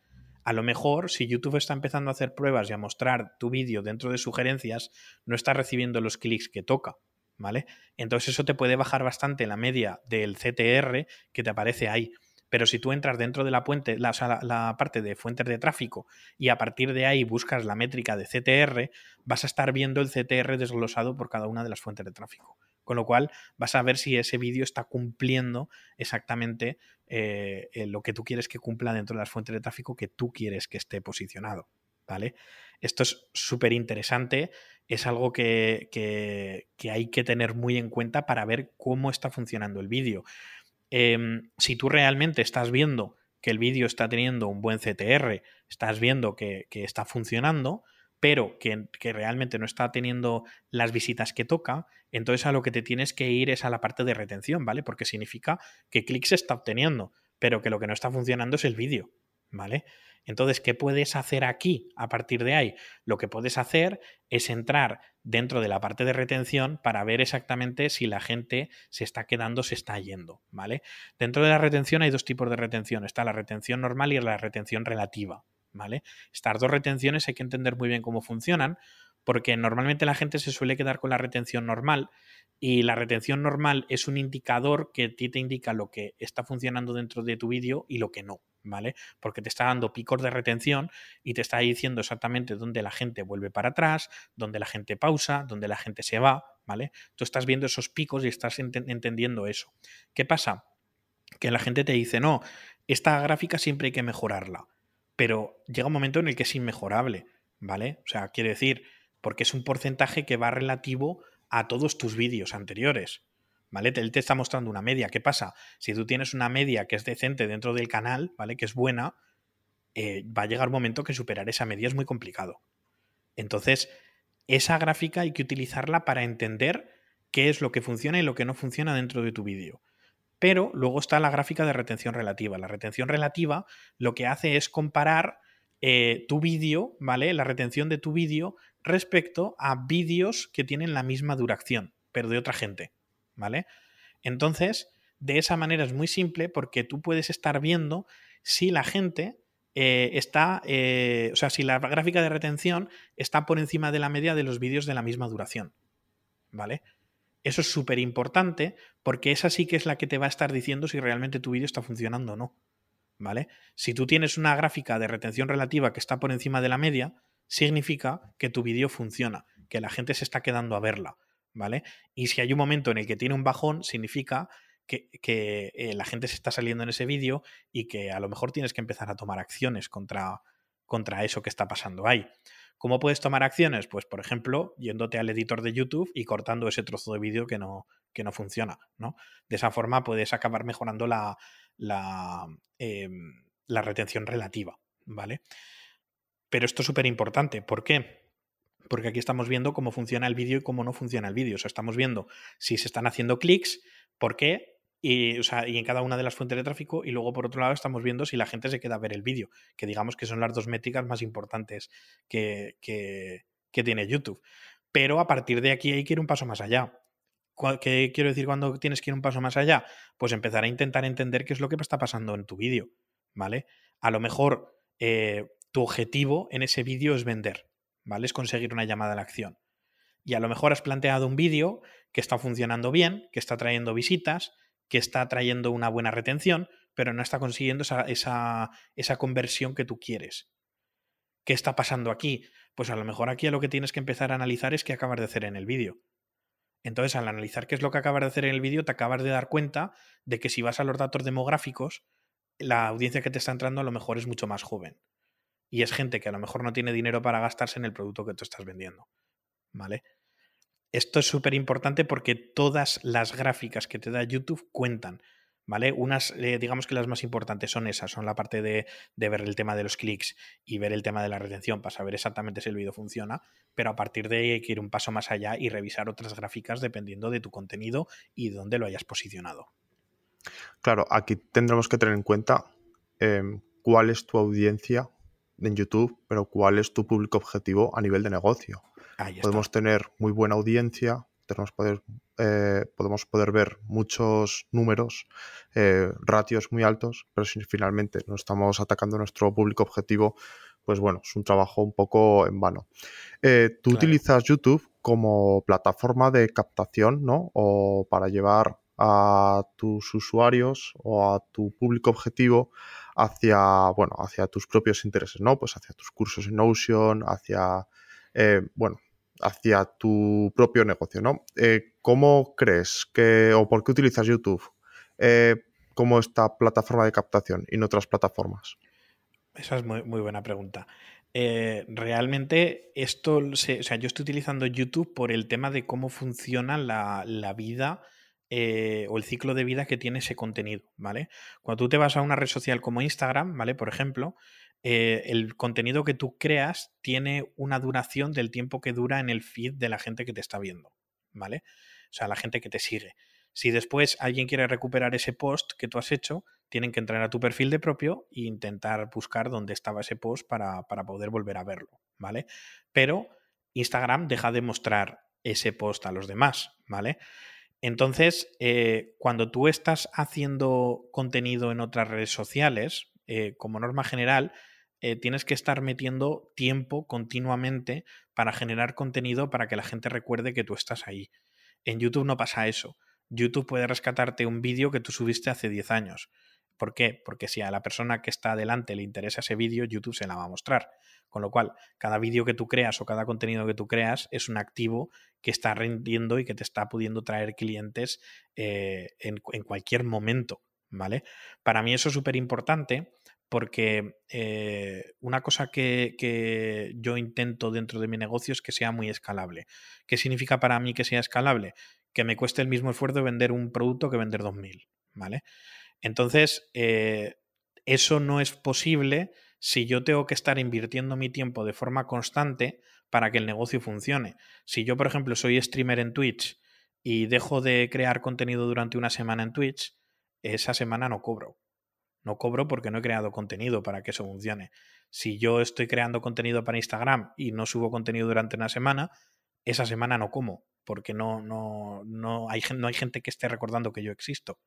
a lo mejor, si YouTube está empezando a hacer pruebas y a mostrar tu vídeo dentro de sugerencias, no está recibiendo los clics que toca, ¿vale? Entonces eso te puede bajar bastante la media del CTR que te aparece ahí. Pero si tú entras dentro de la, puente, la, parte de fuentes de tráfico y a partir de ahí buscas la métrica de CTR, vas a estar viendo el CTR desglosado por cada una de las fuentes de tráfico. Con lo cual vas a ver si ese vídeo está cumpliendo exactamente eh, lo que tú quieres que cumpla dentro de las fuentes de tráfico que tú quieres que esté posicionado. ¿Vale? Esto es súper interesante, es algo que, hay que tener muy en cuenta para ver cómo está funcionando el vídeo. Em, si tú realmente estás viendo que el vídeo está teniendo un buen CTR, estás viendo que, que está funcionando, pero que, realmente no está teniendo las visitas que toca, entonces a lo que te tienes que ir es a la parte de retención, ¿vale? Porque significa que clics está obteniendo, pero que lo que no está funcionando es el vídeo, ¿vale? Entonces, ¿qué puedes hacer aquí a partir de ahí? Lo que puedes hacer es entrar dentro de la parte de retención para ver exactamente si la gente se está quedando, se está yendo, ¿vale? Dentro de la retención hay dos tipos de retención. Está la retención normal y la retención relativa, ¿vale? Estas dos retenciones hay que entender muy bien cómo funcionan, porque normalmente la gente se suele quedar con la retención normal y la retención normal es un indicador que a ti te indica lo que está funcionando dentro de tu vídeo y lo que no, ¿vale? Porque te está dando picos de retención y te está diciendo exactamente dónde la gente vuelve para atrás, dónde la gente pausa, dónde la gente se va, ¿vale? Tú estás viendo esos picos y estás entendiendo eso. ¿Qué pasa? Que la gente te dice, no, esta gráfica siempre hay que mejorarla pero llega un momento en el que es inmejorable, ¿vale? O sea, quiere decir, porque es un porcentaje que va relativo a todos tus vídeos anteriores, ¿vale? Él te está mostrando una media. ¿Qué pasa? Si tú tienes una media que es decente dentro del canal, ¿vale? Que es buena, eh, va a llegar un momento que superar esa media es muy complicado. Entonces, esa gráfica hay que utilizarla para entender qué es lo que funciona y lo que no funciona dentro de tu vídeo. Pero luego está la gráfica de retención relativa. La retención relativa lo que hace es comparar eh, tu vídeo, ¿vale? La retención de tu vídeo respecto a vídeos que tienen la misma duración, pero de otra gente, ¿vale? Entonces, de esa manera es muy simple porque tú puedes estar viendo si la gente eh, está, eh, o sea, si la gráfica de retención está por encima de la media de los vídeos de la misma duración, ¿vale? Eso es súper importante porque esa sí que es la que te va a estar diciendo si realmente tu vídeo está funcionando o no. ¿Vale? Si tú tienes una gráfica de retención relativa que está por encima de la media, significa que tu vídeo funciona, que la gente se está quedando a verla. ¿Vale? Y si hay un momento en el que tiene un bajón, significa que, eh, la gente se está saliendo en ese vídeo y que a lo mejor tienes que empezar a tomar acciones contra, contra eso que está pasando ahí. ¿Cómo puedes tomar acciones? Pues, por ejemplo, yéndote al editor de YouTube y cortando ese trozo de vídeo que no, que no funciona, ¿no? De esa forma puedes acabar mejorando la, la, em, la retención relativa, ¿vale? Pero esto es súper importante. ¿Por qué? Porque aquí estamos viendo cómo funciona el vídeo y cómo no funciona el vídeo. O sea, estamos viendo si se están haciendo clics, por qué, y, y, en cada una de las fuentes de tráfico. Y luego, por otro lado, estamos viendo si la gente se queda a ver el vídeo, que digamos que son las dos métricas más importantes que, que, que tiene YouTube. Pero a partir de aquí hay que ir un paso más allá. ¿Qué quiero decir cuando tienes que ir un paso más allá? Pues empezar a intentar entender qué es lo que está pasando en tu vídeo, ¿vale? A lo mejor eh, tu objetivo en ese vídeo es vender, ¿vale? Es conseguir una llamada a la acción. Y a lo mejor has planteado un vídeo que está funcionando bien, que está trayendo visitas, que está trayendo una buena retención, pero no está consiguiendo esa, esa, esa conversión que tú quieres. ¿Qué está pasando aquí? Pues a lo mejor aquí lo que tienes que empezar a analizar es qué acabas de hacer en el vídeo. Entonces, al analizar qué es lo que acabas de hacer en el vídeo, te acabas de dar cuenta de que si vas a los datos demográficos, la audiencia que te está entrando a lo mejor es mucho más joven. Y es gente que a lo mejor no tiene dinero para gastarse en el producto que tú estás vendiendo. ¿Vale? Esto es súper importante porque todas las gráficas que te da YouTube cuentan. ¿vale? Unas, eh, digamos que las más importantes son esas, son la parte de, ver el tema de los clics y ver el tema de la retención para saber exactamente si el vídeo funciona, pero a partir de ahí hay que ir un paso más allá y revisar otras gráficas dependiendo de tu contenido y de dónde lo hayas posicionado. Claro, aquí tendremos que tener en cuenta em, cuál es tu audiencia en YouTube, pero cuál es tu público objetivo a nivel de negocio. Podemos tener muy buena audiencia, tenemos poder, eh, podemos poder ver muchos números, eh, ratios muy altos, pero si finalmente no estamos atacando nuestro público objetivo, pues bueno, es un trabajo un poco en vano. Eh, tú utilizas YouTube como plataforma de captación, ¿no? O para llevar a tus usuarios o a tu público objetivo hacia, bueno, hacia tus propios intereses, ¿no? Pues hacia tus cursos en Notion, hacia, bueno, hacia tu propio negocio, ¿no? Eh, ¿Cómo crees que, o por qué utilizas YouTube eh, como esta plataforma de captación y no otras plataformas? Esa es muy, buena pregunta. Eh, realmente esto, o sea, yo estoy utilizando YouTube por el tema de cómo funciona la, la vida o el ciclo de vida que tiene ese contenido, ¿vale? Cuando tú te vas a una red social como Instagram, ¿vale? Por ejemplo, eh, el contenido que tú creas tiene una duración del tiempo que dura en el feed de la gente que te está viendo, ¿vale? O sea, la gente que te sigue. Si después alguien quiere recuperar ese post que tú has hecho, tienen que entrar a tu perfil de propio e intentar buscar dónde estaba ese post para, poder volver a verlo, ¿vale? Pero Instagram deja de mostrar ese post a los demás, ¿vale? Entonces, eh, cuando tú estás haciendo contenido en otras redes sociales, eh, como norma general, eh, tienes que estar metiendo tiempo continuamente para generar contenido para que la gente recuerde que tú estás ahí. En YouTube no pasa eso. YouTube puede rescatarte un vídeo que tú subiste hace 10 años. ¿Por qué? Porque si a la persona que está adelante le interesa ese vídeo, YouTube se la va a mostrar. Con lo cual, cada vídeo que tú creas o cada contenido que tú creas es un activo que está rendiendo y que te está pudiendo traer clientes eh, en, en, cualquier momento. ¿Vale? Para mí eso es súper importante porque eh, una cosa que, yo intento dentro de mi negocio es que sea muy escalable. ¿Qué significa para mí que sea escalable? Que me cueste el mismo esfuerzo vender un producto que vender 2.000, ¿vale? Entonces, eh, eso no es posible si yo tengo que estar invirtiendo mi tiempo de forma constante para que el negocio funcione. Si yo, por ejemplo, soy streamer en Twitch y dejo de crear contenido durante una semana en Twitch, esa semana no cobro no cobro porque no he creado contenido para que eso funcione. Si yo estoy creando contenido para Instagram y no subo contenido durante una semana, esa semana no como, porque no, no, no, hay, no hay gente que esté recordando que yo existo.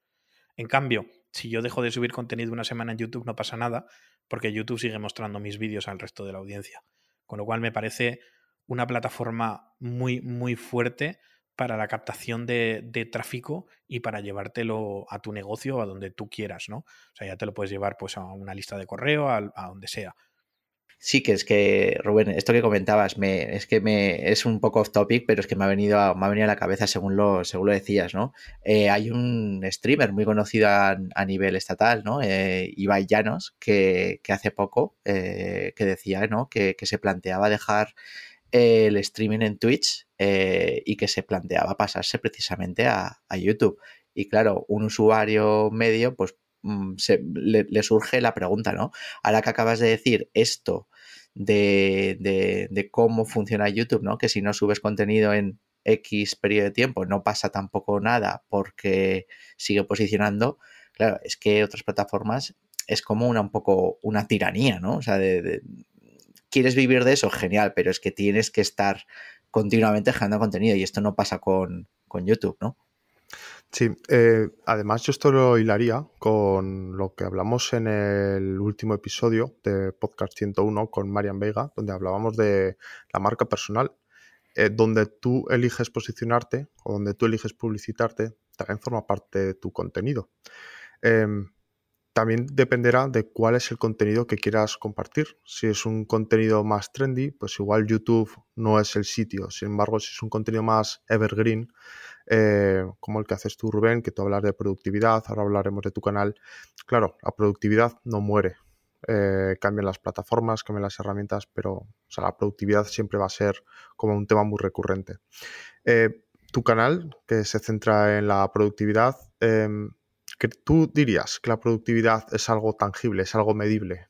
En cambio, si yo dejo de subir contenido una semana en YouTube, no pasa nada, porque YouTube sigue mostrando mis vídeos al resto de la audiencia. Con lo cual me parece una plataforma muy, muy fuerte para la captación de, tráfico y para llevártelo a tu negocio a donde tú quieras, ¿no? O sea, ya te lo puedes llevar pues a una lista de correo, a, donde sea. Sí, que es que, Rubén, esto que comentabas, me, es que me es un poco off topic, pero es que me ha venido a, me ha venido a la cabeza según lo, según lo decías, ¿no? Eh, hay un streamer muy conocido a, nivel estatal, ¿no? Eh, Ibai Llanos, que, hace poco eh, que decía, ¿no? Que, se planteaba dejar el streaming en Twitch eh, y que se planteaba pasarse precisamente a, YouTube. Y claro, un usuario medio, pues mm, le, surge la pregunta, ¿no? Ahora que acabas de decir esto de, de, cómo funciona YouTube, ¿no? Que si no subes contenido en X periodo de tiempo no pasa tampoco nada porque sigue posicionando. Claro, es que otras plataformas es como una un poco una tiranía, ¿no? O sea, de, quieres vivir de eso, genial, pero es que tienes que estar continuamente generando contenido y esto no pasa con, con YouTube, ¿no? Sí, eh, además yo esto lo hilaría con lo que hablamos en el último episodio de Podcast 101 con Marian Vega, donde hablábamos de la marca personal, eh, donde tú eliges posicionarte o donde tú eliges publicitarte, también forma parte de tu contenido. Em, también dependerá de cuál es el contenido que quieras compartir. Si es un contenido más trendy, pues igual YouTube no es el sitio. Sin embargo, si es un contenido más evergreen, eh, como el que haces tú, Rubén, que tú hablas de productividad, ahora hablaremos de tu canal. Claro, la productividad no muere. Eh, cambian las plataformas, cambian las herramientas, pero la productividad siempre va a ser como un tema muy recurrente. Eh, tu canal, que se centra en la productividad, em, que ¿tú dirías que la productividad es algo tangible, es algo medible?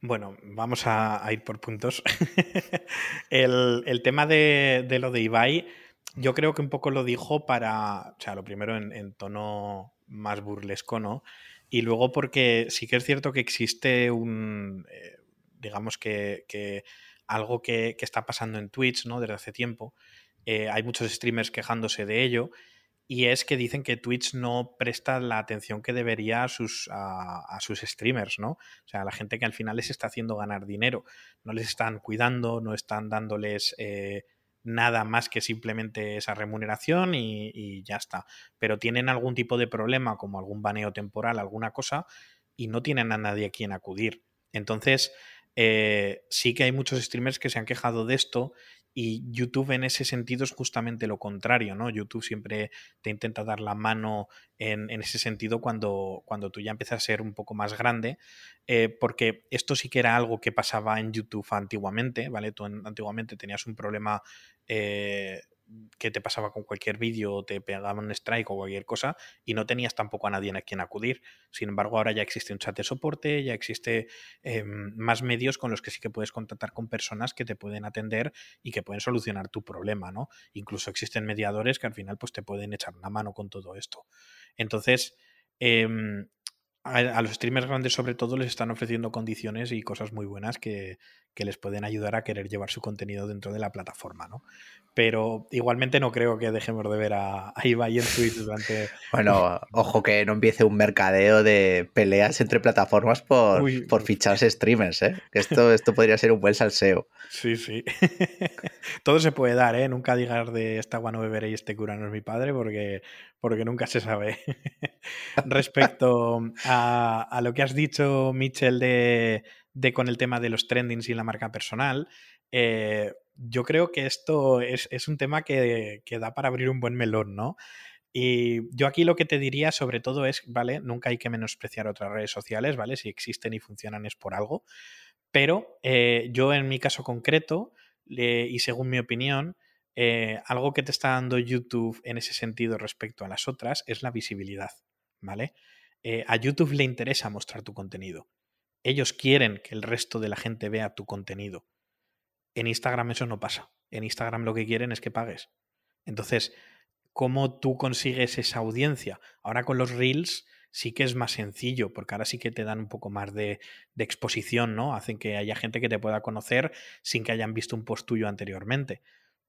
Bueno, vamos a, ir por puntos. el, tema de, de, lo de Ibai yo creo que un poco lo dijo para, o sea, lo primero en, tono más burlesco, ¿no? Y luego porque sí que es cierto que existe un, eh, digamos que, algo que, está pasando en Twitch, ¿no? Desde hace tiempo. Eh, hay muchos streamers quejándose de ello. Y es que dicen que Twitch no presta la atención que debería a sus, a, sus streamers, ¿no? O sea, a la gente que al final les está haciendo ganar dinero. No les están cuidando, no están dándoles eh, nada más que simplemente esa remuneración y, ya está. Pero tienen algún tipo de problema, como algún baneo temporal, alguna cosa, y no tienen a nadie a quien acudir. Entonces, eh, sí que hay muchos streamers que se han quejado de esto y YouTube en ese sentido es justamente lo contrario, ¿no? YouTube siempre te intenta dar la mano en, ese sentido cuando, cuando tú ya empiezas a ser un poco más grande, eh, porque esto sí que era algo que pasaba en YouTube antiguamente, ¿vale? Tú antiguamente tenías un problema eh, que te pasaba con cualquier vídeo o te pegaban un strike o cualquier cosa y no tenías tampoco a nadie a quien acudir. Sin embargo, ahora ya existe un chat de soporte, ya existe em, más medios con los que sí que puedes contactar con personas que te pueden atender y que pueden solucionar tu problema, ¿no? Incluso existen mediadores que al final pues te pueden echar una mano con todo esto. Entonces, em, a, los streamers grandes sobre todo les están ofreciendo condiciones y cosas muy buenas que, que, les pueden ayudar a querer llevar su contenido dentro de la plataforma, ¿no? pero igualmente no creo que dejemos de ver a, Ibai en Twitch durante... Bueno, ojo que no empiece un mercadeo de peleas entre plataformas por, por ficharse streamers, ¿eh? Que esto, esto podría ser un buen salseo. Sí, sí. Todo se puede dar, ¿eh? Nunca digas de esta agua no beberé y este cura no es mi padre porque, porque nunca se sabe. Respecto a, a, lo que has dicho, Mitchell, de, de con el tema de los trendings y la marca personal, eh, yo creo que esto es, un tema que, da para abrir un buen melón, ¿no? Y yo aquí lo que te diría sobre todo es, ¿vale? Nunca hay que menospreciar otras redes sociales, ¿vale? Si existen y funcionan es por algo. Pero eh, yo en mi caso concreto, y según mi opinión, eh, algo que te está dando YouTube en ese sentido respecto a las otras es la visibilidad, ¿vale? a YouTube le interesa mostrar tu contenido. Ellos quieren que el resto de la gente vea tu contenido. En Instagram eso no pasa. En Instagram lo que quieren es que pagues. Entonces, ¿cómo tú consigues esa audiencia? Ahora con los reels sí que es más sencillo, porque ahora sí que te dan un poco más de, exposición, ¿no? Hacen que haya gente que te pueda conocer sin que hayan visto un post tuyo anteriormente.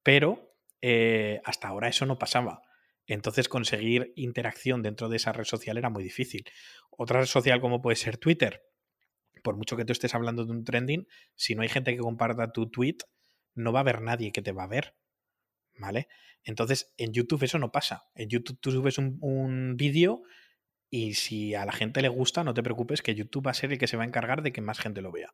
Pero eh, hasta ahora eso no pasaba. Entonces conseguir interacción dentro de esa red social era muy difícil. Otra red social como puede ser Twitter, por mucho que tú estés hablando de un trending, si no hay gente que comparta tu tweet, no va a haber nadie que te va a ver. ¿Vale? Entonces, en YouTube eso no pasa. En YouTube tú subes un, vídeo y si a la gente le gusta, no te preocupes, que YouTube va a ser el que se va a encargar de que más gente lo vea.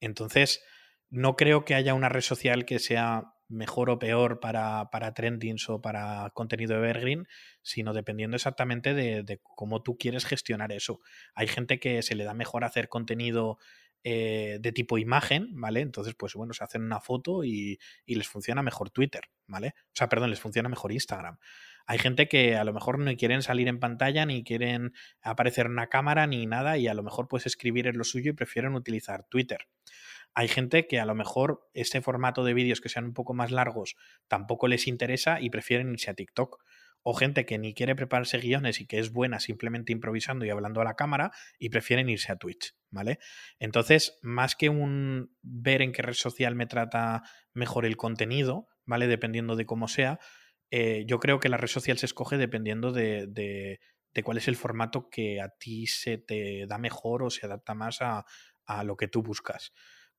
Entonces, no creo que haya una red social que sea mejor o peor para, para trendings o para contenido evergreen, sino dependiendo exactamente de, cómo tú quieres gestionar eso. Hay gente que se le da mejor hacer contenido eh, de tipo imagen, ¿vale? Entonces, pues bueno, se hacen una foto y, y, les funciona mejor Twitter, ¿vale? O sea, perdón, les funciona mejor Instagram. Hay gente que a lo mejor no quieren salir en pantalla, ni quieren aparecer en una cámara, ni nada, y a lo mejor puedes escribir en lo suyo y prefieren utilizar Twitter. Hay gente que a lo mejor este formato de vídeos que sean un poco más largos tampoco les interesa y prefieren irse a TikTok o gente que ni quiere prepararse guiones y que es buena simplemente improvisando y hablando a la cámara y prefieren irse a Twitch, ¿vale? Entonces, más que un ver en qué red social me trata mejor el contenido, ¿vale? Dependiendo de cómo sea, eh, yo creo que la red social se escoge dependiendo de, de, cuál es el formato que a ti se te da mejor o se adapta más a, a lo que tú buscas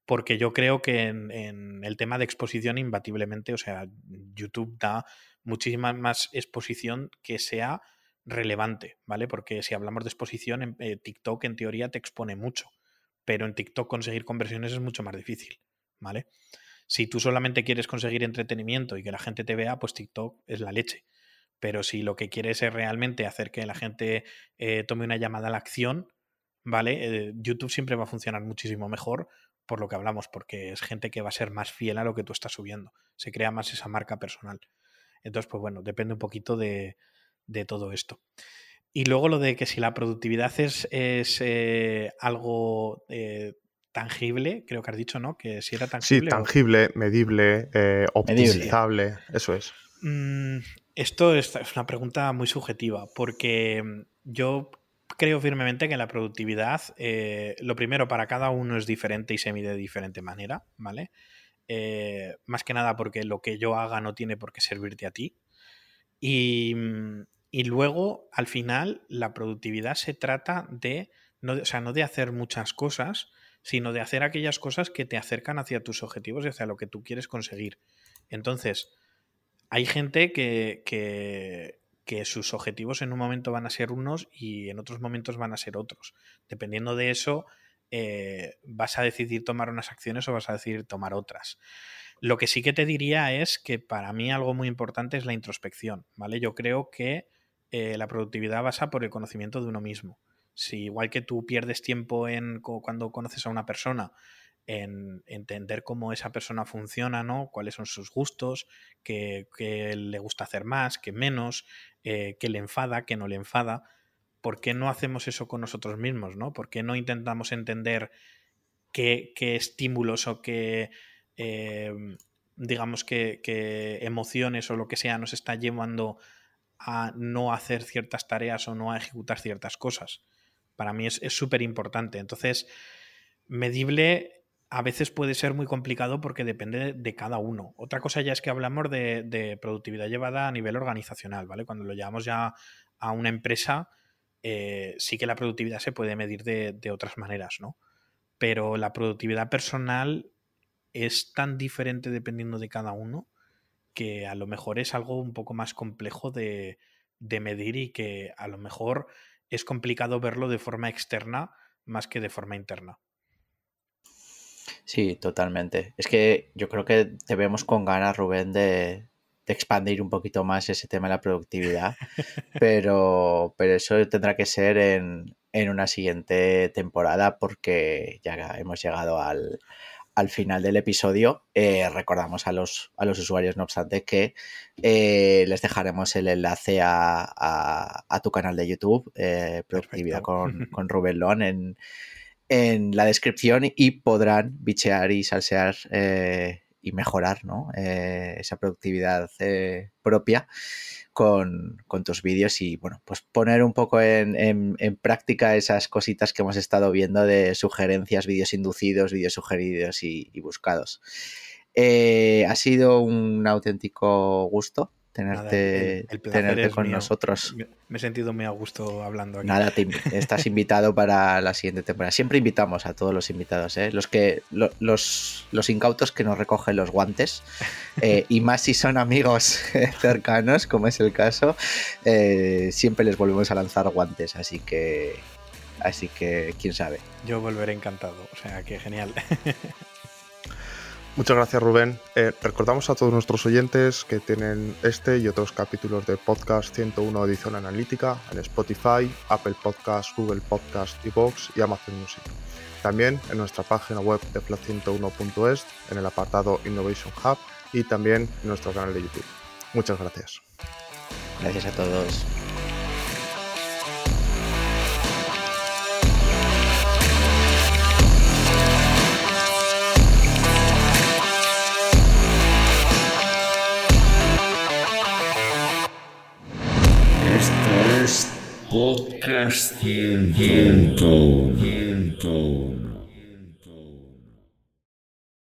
porque yo creo que en, el tema de exposición, imbatiblemente, o sea, YouTube da muchísima más exposición que sea relevante, ¿vale? Porque si hablamos de exposición, en, eh, TikTok en teoría te expone mucho, pero en TikTok conseguir conversiones es mucho más difícil, ¿vale? Si tú solamente quieres conseguir entretenimiento y que la gente te vea, pues TikTok es la leche. Pero si lo que quieres es realmente hacer que la gente eh, tome una llamada a la acción, ¿vale? Eh, YouTube siempre va a funcionar muchísimo mejor por lo que hablamos, porque es gente que va a ser más fiel a lo que tú estás subiendo. Se crea más esa marca personal. Entonces, pues bueno, depende un poquito de, todo esto. Y luego lo de que si la productividad es, es eh, algo eh, tangible, creo que has dicho, ¿no? Que si era tangible. Sí, tangible, medible, eh, optimizable, eso es. Mm, esto es una pregunta muy subjetiva, porque yo creo firmemente que la productividad, eh, lo primero, para cada uno es diferente y se mide de diferente manera, ¿vale? Eh, más que nada porque lo que yo haga no tiene por qué servirte a ti. Y, luego, al final, la productividad se trata de, no o sea, no de hacer muchas cosas, sino de hacer aquellas cosas que te acercan hacia tus objetivos y hacia lo que tú quieres conseguir. Entonces, hay gente que, que que sus objetivos en un momento van a ser unos y en otros momentos van a ser otros. Dependiendo de eso, eh, vas a decidir tomar unas acciones o vas a decidir tomar otras. Lo que sí que te diría es que para mí algo muy importante es la introspección, ¿vale? Yo creo que eh, la productividad basa por el conocimiento de uno mismo. Si igual que tú pierdes tiempo en cuando conoces a una persona en entender cómo esa persona funciona, ¿no? Cuáles son sus gustos, qué, le gusta hacer más, qué menos, eh, qué le enfada, qué no le enfada. ¿Por qué no hacemos eso con nosotros mismos, ¿no? ¿Por qué no intentamos entender qué, estímulos o qué, eh, digamos, qué, emociones o lo que sea nos está llevando a no hacer ciertas tareas o no a ejecutar ciertas cosas? Para mí es súper importante. Entonces, medible a veces puede ser muy complicado porque depende de cada uno. Otra cosa ya es que hablamos de, productividad llevada a nivel organizacional, ¿vale? Cuando lo llevamos ya a una empresa, eh, sí que la productividad se puede medir de, otras maneras, ¿no? Pero la productividad personal es tan diferente dependiendo de cada uno que a lo mejor es algo un poco más complejo de, de medir y que a lo mejor es complicado verlo de forma externa más que de forma interna. Sí, totalmente. Es que yo creo que te vemos con ganas, Rubén, de, expandir un poquito más ese tema de la productividad, pero, pero eso tendrá que ser en, una siguiente temporada porque ya hemos llegado al, final del episodio. Eh, recordamos a los, a los usuarios, no obstante, que eh, les dejaremos el enlace a, tu canal de YouTube, eh, Productividad con, con Rubén Lon, en, en la descripción y podrán bichear y salsear eh, y mejorar eh, esa productividad eh, propia con, tus vídeos y bueno, pues poner un poco en, práctica esas cositas que hemos estado viendo de sugerencias, vídeos inducidos, vídeos sugeridos y, y buscados. ha sido un auténtico gusto tenerte, con nosotros. Me he sentido muy a gusto hablando aquí. Nada, estás invitado para la siguiente temporada. Siempre invitamos a todos los invitados, ¿eh? los que los, los incautos que nos recogen los guantes eh, y más si son amigos cercanos, como es el caso, eh, siempre les volvemos a lanzar guantes, así que así que quién sabe. Yo volveré encantado, o sea que genial. Muchas gracias Rubén. Eh, recordamos a todos nuestros oyentes que tienen este y otros capítulos de Podcast 101 Edición Analítica en Spotify, Apple Podcast, Google Podcast, Evox y Amazon Music. También en nuestra página web de flat101.es, en el apartado Innovation Hub y también en nuestro canal de YouTube. Muchas gracias. Gracias a todos. podcast, podcast Gentão. Gentão.